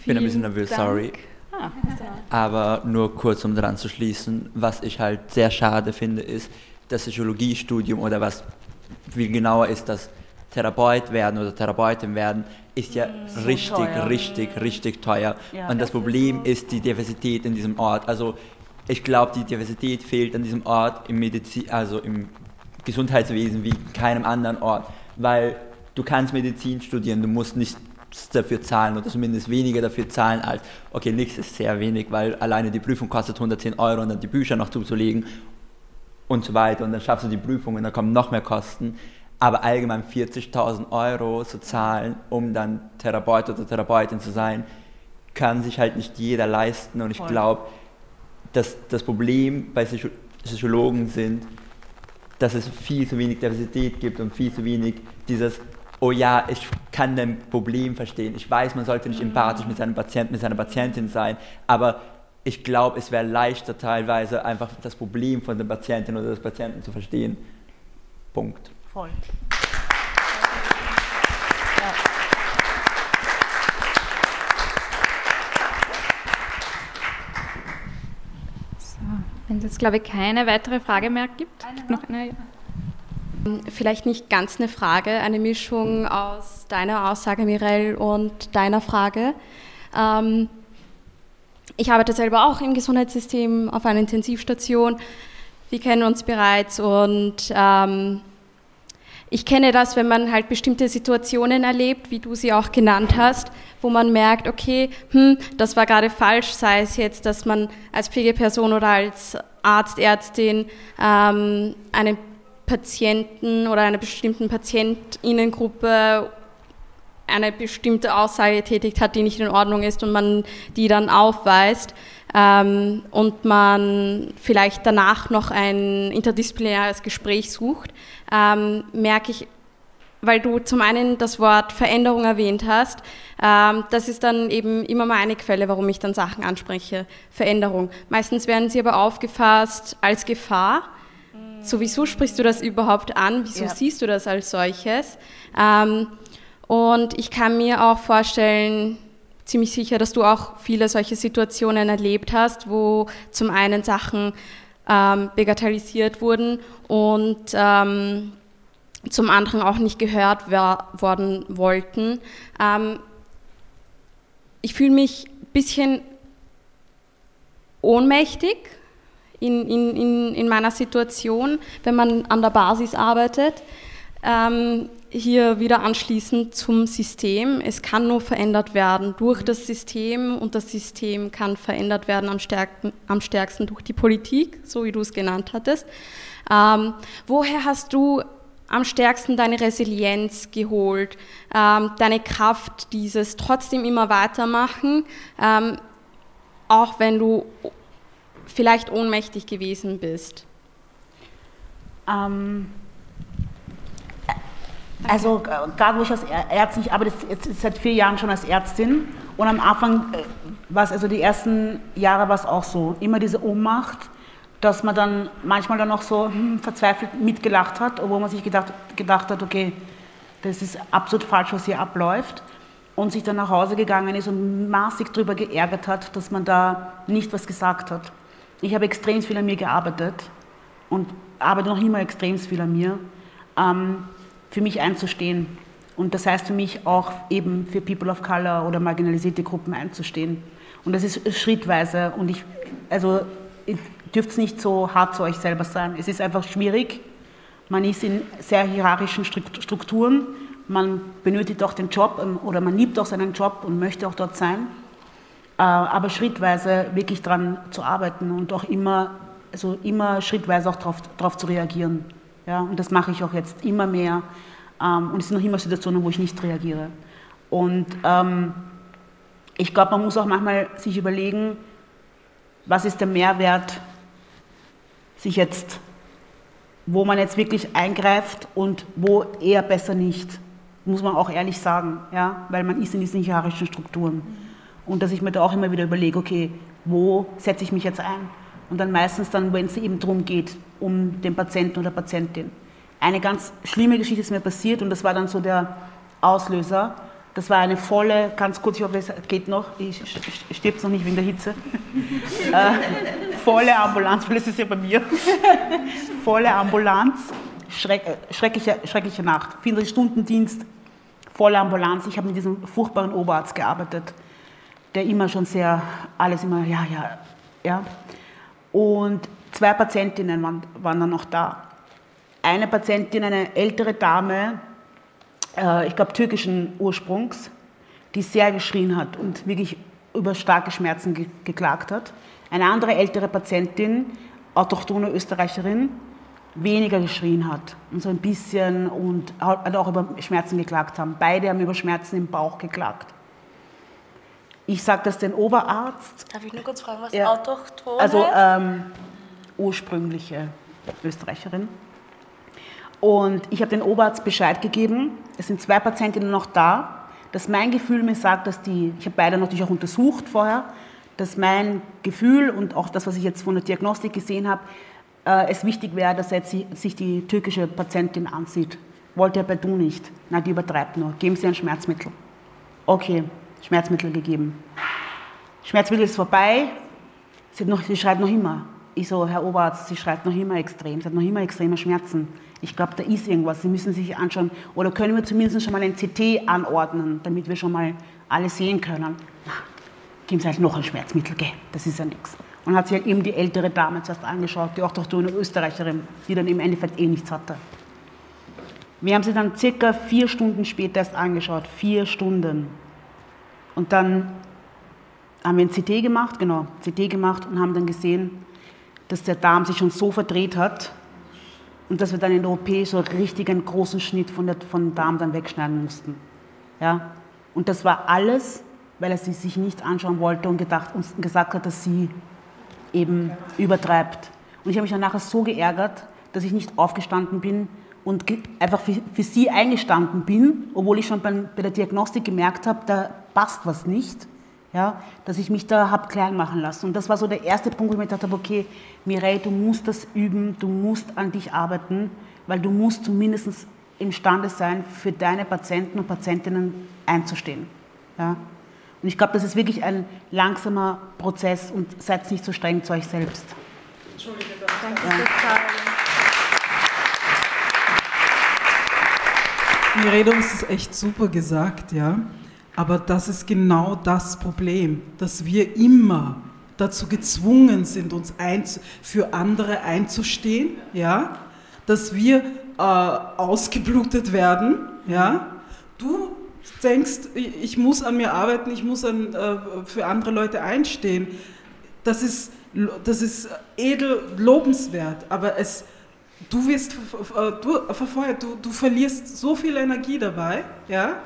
Ich bin ein bisschen nervös, sorry. Ah. Aber nur kurz, um daran zu schließen, was ich halt sehr schade finde, ist, das Psychologiestudium oder was viel genauer ist, das Therapeut werden oder Therapeutin werden, ist ja so richtig, teuer. richtig, richtig teuer. Ja, und das, das Problem ist, so ist, die Diversität in diesem Ort. Also ich glaube, die Diversität fehlt an diesem Ort im Medizin, also im Gesundheitswesen wie keinem anderen Ort, weil du kannst Medizin studieren, du musst nicht dafür zahlen oder zumindest weniger dafür zahlen als, okay, nichts ist sehr wenig, weil alleine die Prüfung kostet 110 Euro und dann die Bücher noch zuzulegen und so weiter und dann schaffst du die Prüfung und dann kommen noch mehr Kosten. Aber allgemein 40.000 Euro zu zahlen, um dann Therapeut oder Therapeutin zu sein, kann sich halt nicht jeder leisten und ich glaube, dass das Problem bei Psychologen sind, dass es viel zu wenig Diversität gibt und viel zu wenig dieses, oh ja, ich kann dein Problem verstehen. Ich weiß, man sollte nicht empathisch mit seinem Patienten, mit seiner Patientin sein, aber ich glaube, es wäre leichter teilweise einfach das Problem von der Patientin oder des Patienten zu verstehen. Punkt. Voll. So, wenn es jetzt, glaube ich, keine weitere Frage mehr gibt. Noch eine, Vielleicht nicht ganz eine Frage, eine Mischung aus deiner Aussage, Mirel, und deiner Frage. Ähm, ich arbeite selber auch im Gesundheitssystem auf einer Intensivstation. Wir kennen uns bereits und ähm, ich kenne das, wenn man halt bestimmte Situationen erlebt, wie du sie auch genannt hast, wo man merkt, okay, hm, das war gerade falsch, sei es jetzt, dass man als Pflegeperson oder als Arzt, Ärztin ähm, einen Patienten oder einer bestimmten Patientinnengruppe eine bestimmte Aussage tätigt hat, die nicht in Ordnung ist und man die dann aufweist ähm, und man vielleicht danach noch ein interdisziplinäres Gespräch sucht, ähm, merke ich, weil du zum einen das Wort Veränderung erwähnt hast, ähm, das ist dann eben immer mal eine Quelle, warum ich dann Sachen anspreche. Veränderung. Meistens werden sie aber aufgefasst als Gefahr. So, wieso sprichst du das überhaupt an? Wieso ja. siehst du das als solches? Ähm, und ich kann mir auch vorstellen, ziemlich sicher, dass du auch viele solche Situationen erlebt hast, wo zum einen Sachen ähm, bagatellisiert wurden und ähm, zum anderen auch nicht gehört worden wollten. Ähm, ich fühle mich ein bisschen ohnmächtig in, in, in, in meiner Situation, wenn man an der Basis arbeitet. Ähm, hier wieder anschließend zum System. Es kann nur verändert werden durch das System und das System kann verändert werden am, stärksten, am stärksten durch die Politik, so wie du es genannt hattest. Ähm, woher hast du am stärksten deine Resilienz geholt, ähm, deine Kraft, dieses trotzdem immer weitermachen, ähm, auch wenn du vielleicht ohnmächtig gewesen bist? Ähm also gerade wo ich als Ärztin, ich arbeite jetzt seit vier Jahren schon als Ärztin und am Anfang äh, war es, also die ersten Jahre war es auch so, immer diese Ohnmacht, dass man dann manchmal dann auch so hm, verzweifelt mitgelacht hat, obwohl man sich gedacht, gedacht hat, okay, das ist absolut falsch, was hier abläuft und sich dann nach Hause gegangen ist und maßig darüber geärgert hat, dass man da nicht was gesagt hat. Ich habe extrem viel an mir gearbeitet und arbeite noch immer extrem viel an mir. Ähm, für mich einzustehen. Und das heißt für mich auch eben für People of Color oder marginalisierte Gruppen einzustehen. Und das ist schrittweise. Und ich, also, ihr dürft es nicht so hart zu euch selber sein. Es ist einfach schwierig. Man ist in sehr hierarchischen Strukturen. Man benötigt auch den Job ähm, oder man liebt auch seinen Job und möchte auch dort sein. Äh, aber schrittweise wirklich daran zu arbeiten und auch immer, also immer schrittweise auch darauf zu reagieren. Ja, und das mache ich auch jetzt immer mehr. Ähm, und es sind noch immer Situationen, wo ich nicht reagiere. Und ähm, ich glaube, man muss auch manchmal sich überlegen, was ist der Mehrwert, sich jetzt, wo man jetzt wirklich eingreift und wo eher besser nicht, muss man auch ehrlich sagen, ja, weil man ist in diesen hierarchischen Strukturen. Und dass ich mir da auch immer wieder überlege, okay, wo setze ich mich jetzt ein? Und dann meistens dann, wenn es eben darum geht, um den Patienten oder Patientin. Eine ganz schlimme Geschichte ist mir passiert und das war dann so der Auslöser. Das war eine volle, ganz kurz, ich hoffe, es geht noch, ich stirbt noch nicht wegen der Hitze. äh, volle Ambulanz, weil es ist ja bei mir. volle Ambulanz, Schreck, äh, schreckliche, schreckliche Nacht, 24-Stunden-Dienst, volle Ambulanz. Ich habe mit diesem furchtbaren Oberarzt gearbeitet, der immer schon sehr, alles immer, ja, ja, ja. Und zwei Patientinnen waren, waren dann noch da. Eine Patientin, eine ältere Dame, äh, ich glaube türkischen Ursprungs, die sehr geschrien hat und wirklich über starke Schmerzen ge geklagt hat. Eine andere ältere Patientin, autochtone Österreicherin, weniger geschrien hat und so ein bisschen und halt auch über Schmerzen geklagt haben. Beide haben über Schmerzen im Bauch geklagt. Ich sage das den Oberarzt. Darf ich nur kurz fragen, was ja. autochton Also ähm, ursprüngliche Österreicherin. Und ich habe den Oberarzt Bescheid gegeben. Es sind zwei Patientinnen noch da. Dass mein Gefühl mir sagt, dass die, ich habe beide natürlich auch untersucht vorher, dass mein Gefühl und auch das, was ich jetzt von der Diagnostik gesehen habe, äh, es wichtig wäre, dass er jetzt sich die türkische Patientin ansieht. Wollte er bei du nicht. Na, die übertreibt nur. Geben Sie ein Schmerzmittel. Okay, Schmerzmittel gegeben. Schmerzmittel ist vorbei. Sie, noch, sie schreit noch immer. Ich so, Herr Oberarzt, sie schreit noch immer extrem. Sie hat noch immer extreme Schmerzen. Ich glaube, da ist irgendwas. Sie müssen sich anschauen. Oder können wir zumindest schon mal ein CT anordnen, damit wir schon mal alles sehen können. Na, geben Sie halt noch ein Schmerzmittel, gell? das ist ja nichts. Und hat sich halt eben die ältere Dame zuerst angeschaut, die auch doch eine Österreicherin, die dann im Endeffekt eh nichts hatte. Wir haben sie dann circa vier Stunden später erst angeschaut. Vier Stunden. Und dann haben wir ein CT gemacht, genau, CT gemacht und haben dann gesehen, dass der Darm sich schon so verdreht hat, und dass wir dann in der OP so richtig einen großen Schnitt von, der, von Darm dann wegschneiden mussten. Ja? Und das war alles, weil er sie sich nicht anschauen wollte und, gedacht, und gesagt hat, dass sie eben übertreibt. Und ich habe mich dann nachher so geärgert, dass ich nicht aufgestanden bin und einfach für, für sie eingestanden bin, obwohl ich schon bei, bei der Diagnostik gemerkt habe, da passt was nicht ja, dass ich mich da habe klein machen lassen. Und das war so der erste Punkt, wo ich mir gedacht habe, okay, Mireille, du musst das üben, du musst an dich arbeiten, weil du musst zumindest imstande sein, für deine Patienten und Patientinnen einzustehen. Ja. Und ich glaube, das ist wirklich ein langsamer Prozess und seid nicht so streng zu euch selbst. Entschuldige, danke. Ja. Du hast es echt super gesagt, ja. Aber das ist genau das Problem, dass wir immer dazu gezwungen sind, uns für andere einzustehen, ja? dass wir äh, ausgeblutet werden. Ja? Du denkst, ich muss an mir arbeiten, ich muss an, äh, für andere Leute einstehen. Das ist, das ist edel lobenswert, aber es, du wirst äh, du, verfeuert, du, du verlierst so viel Energie dabei, ja?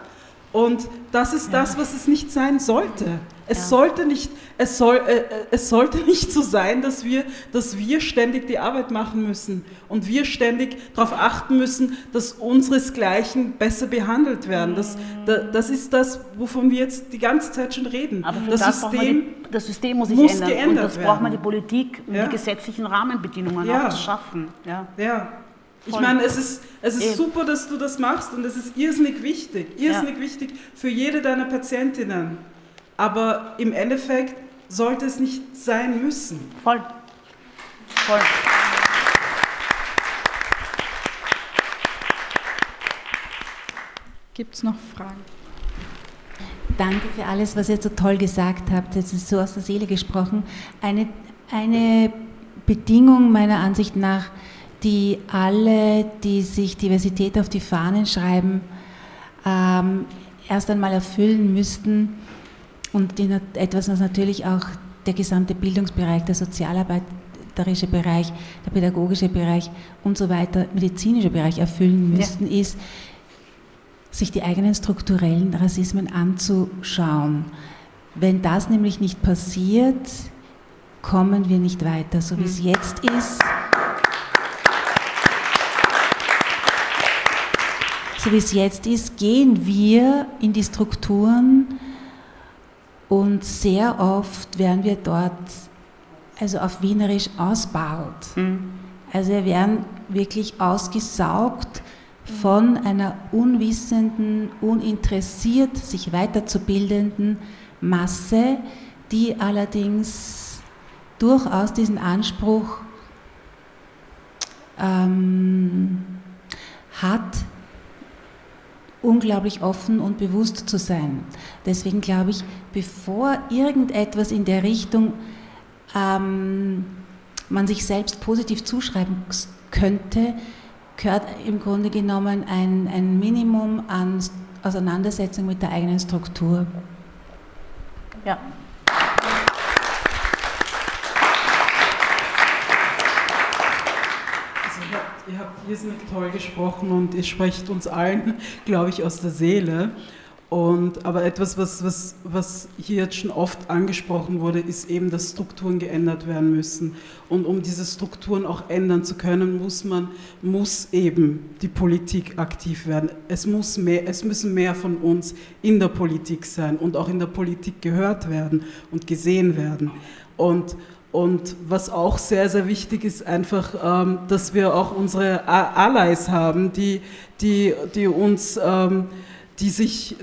Und das ist das, was es nicht sein sollte. Es, ja. sollte nicht, es, soll, äh, äh, es sollte nicht so sein, dass wir, dass wir ständig die Arbeit machen müssen und wir ständig darauf achten müssen, dass unseresgleichen besser behandelt werden. Das, das ist das, wovon wir jetzt die ganze Zeit schon reden. Aber das, das, System, die, das System muss sich muss ändern. Geändert und das werden. braucht man die Politik, um ja. die gesetzlichen Rahmenbedingungen ja. auch zu schaffen. Ja. ja. Ich meine, es ist, es ist super, dass du das machst und es ist irrsinnig wichtig, irrsinnig wichtig für jede deiner Patientinnen. Aber im Endeffekt sollte es nicht sein müssen. Voll. Voll. Gibt es noch Fragen? Danke für alles, was ihr so toll gesagt habt. Es ist so aus der Seele gesprochen. Eine, eine Bedingung meiner Ansicht nach die alle, die sich Diversität auf die Fahnen schreiben, ähm, erst einmal erfüllen müssten und die, etwas, was natürlich auch der gesamte Bildungsbereich, der sozialarbeiterische Bereich, der pädagogische Bereich und so weiter, medizinische Bereich erfüllen müssten, ja. ist, sich die eigenen strukturellen Rassismen anzuschauen. Wenn das nämlich nicht passiert, kommen wir nicht weiter. So wie es hm. jetzt ist, so wie es jetzt ist, gehen wir in die Strukturen und sehr oft werden wir dort, also auf Wienerisch, ausbaut. Mhm. Also wir werden wirklich ausgesaugt von einer unwissenden, uninteressiert sich weiterzubildenden Masse, die allerdings durchaus diesen Anspruch ähm, hat, unglaublich offen und bewusst zu sein. Deswegen glaube ich, bevor irgendetwas in der Richtung ähm, man sich selbst positiv zuschreiben könnte, gehört im Grunde genommen ein, ein Minimum an Auseinandersetzung mit der eigenen Struktur. Ja, Ihr habt irrsinnig toll gesprochen und ihr sprecht uns allen, glaube ich, aus der Seele. Und, aber etwas, was, was, was hier jetzt schon oft angesprochen wurde, ist eben, dass Strukturen geändert werden müssen. Und um diese Strukturen auch ändern zu können, muss man, muss eben die Politik aktiv werden. Es, muss mehr, es müssen mehr von uns in der Politik sein und auch in der Politik gehört werden und gesehen werden. Und, und was auch sehr, sehr wichtig ist, einfach, ähm, dass wir auch unsere Allies haben, die, die, die uns, ähm, die sich,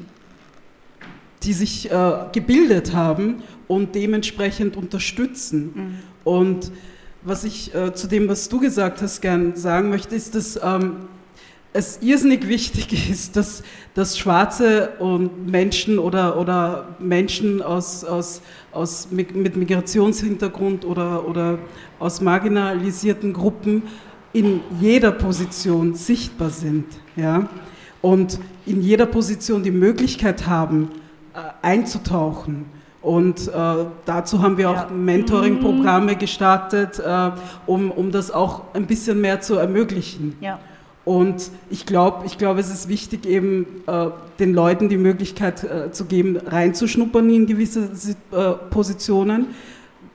die sich äh, gebildet haben und dementsprechend unterstützen. Mhm. Und was ich äh, zu dem, was du gesagt hast, gern sagen möchte, ist, dass ähm, es irrsinnig wichtig ist, dass, dass Schwarze und Menschen oder, oder Menschen aus, aus, aus, mit Migrationshintergrund oder, oder aus marginalisierten Gruppen in jeder Position sichtbar sind. Ja? Und in jeder Position die Möglichkeit haben, äh, einzutauchen. Und äh, dazu haben wir auch Mentoring-Programme gestartet, äh, um, um das auch ein bisschen mehr zu ermöglichen. Ja. Und ich glaube, ich glaub, es ist wichtig, eben äh, den Leuten die Möglichkeit äh, zu geben, reinzuschnuppern in gewisse äh, Positionen.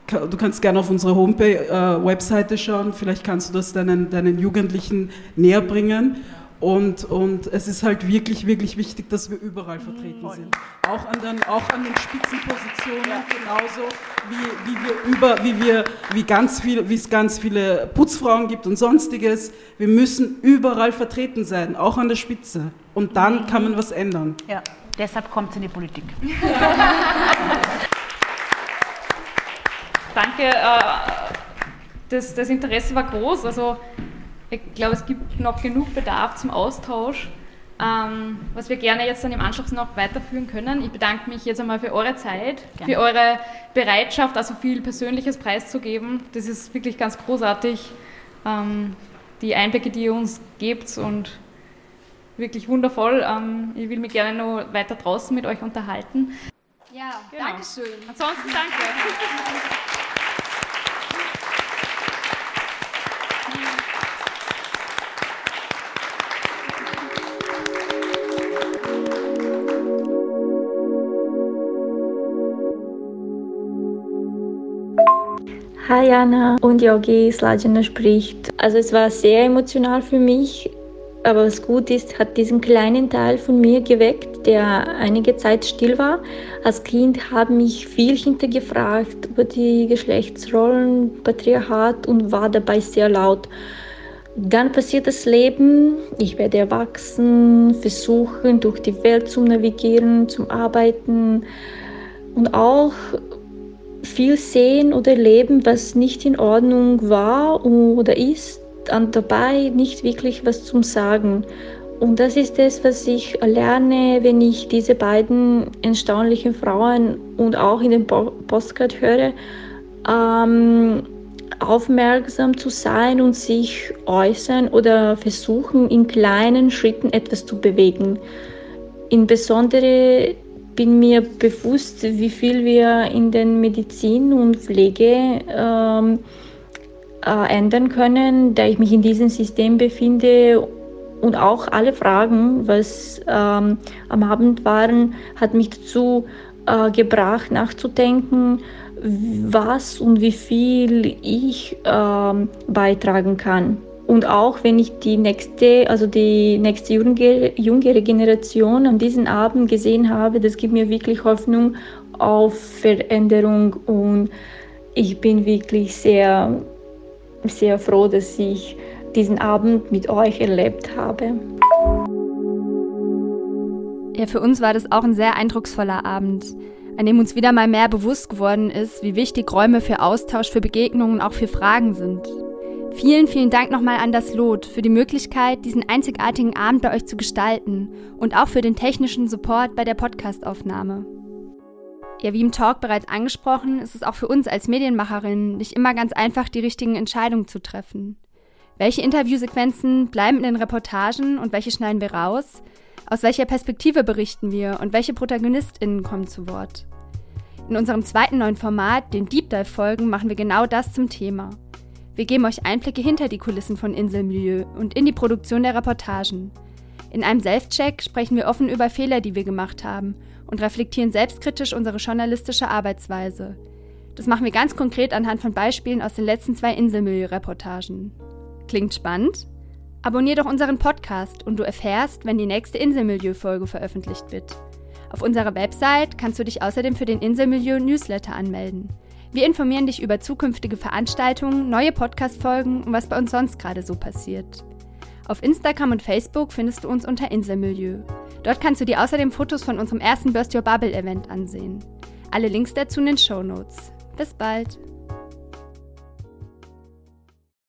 Du kannst gerne auf unsere Homepage-Webseite äh, schauen, vielleicht kannst du das deinen, deinen Jugendlichen näher bringen. Und, und es ist halt wirklich, wirklich wichtig, dass wir überall vertreten sind. Auch an den, auch an den Spitzenpositionen, genauso wie, wie wir über, wie wir, wie ganz viel, wie es ganz viele Putzfrauen gibt und sonstiges. Wir müssen überall vertreten sein, auch an der Spitze. Und dann kann man was ändern. Ja, deshalb kommt es in die Politik. Danke. Äh, das, das Interesse war groß. Also ich glaube, es gibt noch genug Bedarf zum Austausch, ähm, was wir gerne jetzt dann im Anschluss noch weiterführen können. Ich bedanke mich jetzt einmal für eure Zeit, gerne. für eure Bereitschaft, also viel Persönliches preiszugeben. Das ist wirklich ganz großartig, ähm, die Einblicke, die ihr uns gebt und wirklich wundervoll. Ähm, ich will mich gerne noch weiter draußen mit euch unterhalten. Ja, genau. danke schön. Ansonsten danke. Hi Jana und Yogi, Slajana spricht. Also es war sehr emotional für mich, aber was gut ist, hat diesen kleinen Teil von mir geweckt, der einige Zeit still war. Als Kind habe mich viel hintergefragt über die Geschlechtsrollen, Patriarchat und war dabei sehr laut. Dann passiert das Leben, ich werde erwachsen, versuchen durch die Welt zu navigieren, zum Arbeiten und auch viel sehen oder erleben, was nicht in Ordnung war oder ist, und dabei nicht wirklich was zum Sagen. Und das ist es, was ich lerne, wenn ich diese beiden erstaunlichen Frauen und auch in den Postcard höre, ähm, aufmerksam zu sein und sich äußern oder versuchen, in kleinen Schritten etwas zu bewegen. Insbesondere bin mir bewusst, wie viel wir in den Medizin und Pflege ähm, äh, ändern können, da ich mich in diesem System befinde und auch alle Fragen, was ähm, am Abend waren, hat mich dazu äh, gebracht, nachzudenken, was und wie viel ich äh, beitragen kann. Und auch wenn ich die nächste, also die nächste jüngere Generation an diesem Abend gesehen habe, das gibt mir wirklich Hoffnung auf Veränderung und ich bin wirklich sehr, sehr froh, dass ich diesen Abend mit euch erlebt habe. Ja, für uns war das auch ein sehr eindrucksvoller Abend, an dem uns wieder mal mehr bewusst geworden ist, wie wichtig Räume für Austausch, für Begegnungen, auch für Fragen sind. Vielen, vielen Dank nochmal an das Lot für die Möglichkeit, diesen einzigartigen Abend bei euch zu gestalten und auch für den technischen Support bei der Podcastaufnahme. Ja, wie im Talk bereits angesprochen, ist es auch für uns als Medienmacherinnen nicht immer ganz einfach, die richtigen Entscheidungen zu treffen. Welche Interviewsequenzen bleiben in den Reportagen und welche schneiden wir raus? Aus welcher Perspektive berichten wir und welche ProtagonistInnen kommen zu Wort? In unserem zweiten neuen Format, den Deep Dive Folgen, machen wir genau das zum Thema. Wir geben euch Einblicke hinter die Kulissen von Inselmilieu und in die Produktion der Reportagen. In einem Selbstcheck sprechen wir offen über Fehler, die wir gemacht haben und reflektieren selbstkritisch unsere journalistische Arbeitsweise. Das machen wir ganz konkret anhand von Beispielen aus den letzten zwei Inselmilieu-Reportagen. Klingt spannend? Abonnier doch unseren Podcast und du erfährst, wenn die nächste Inselmilieu-Folge veröffentlicht wird. Auf unserer Website kannst du dich außerdem für den Inselmilieu-Newsletter anmelden. Wir informieren dich über zukünftige Veranstaltungen, neue Podcast-Folgen und was bei uns sonst gerade so passiert. Auf Instagram und Facebook findest du uns unter Inselmilieu. Dort kannst du dir außerdem Fotos von unserem ersten Burst Your Bubble Event ansehen. Alle Links dazu in den Show Notes. Bis bald!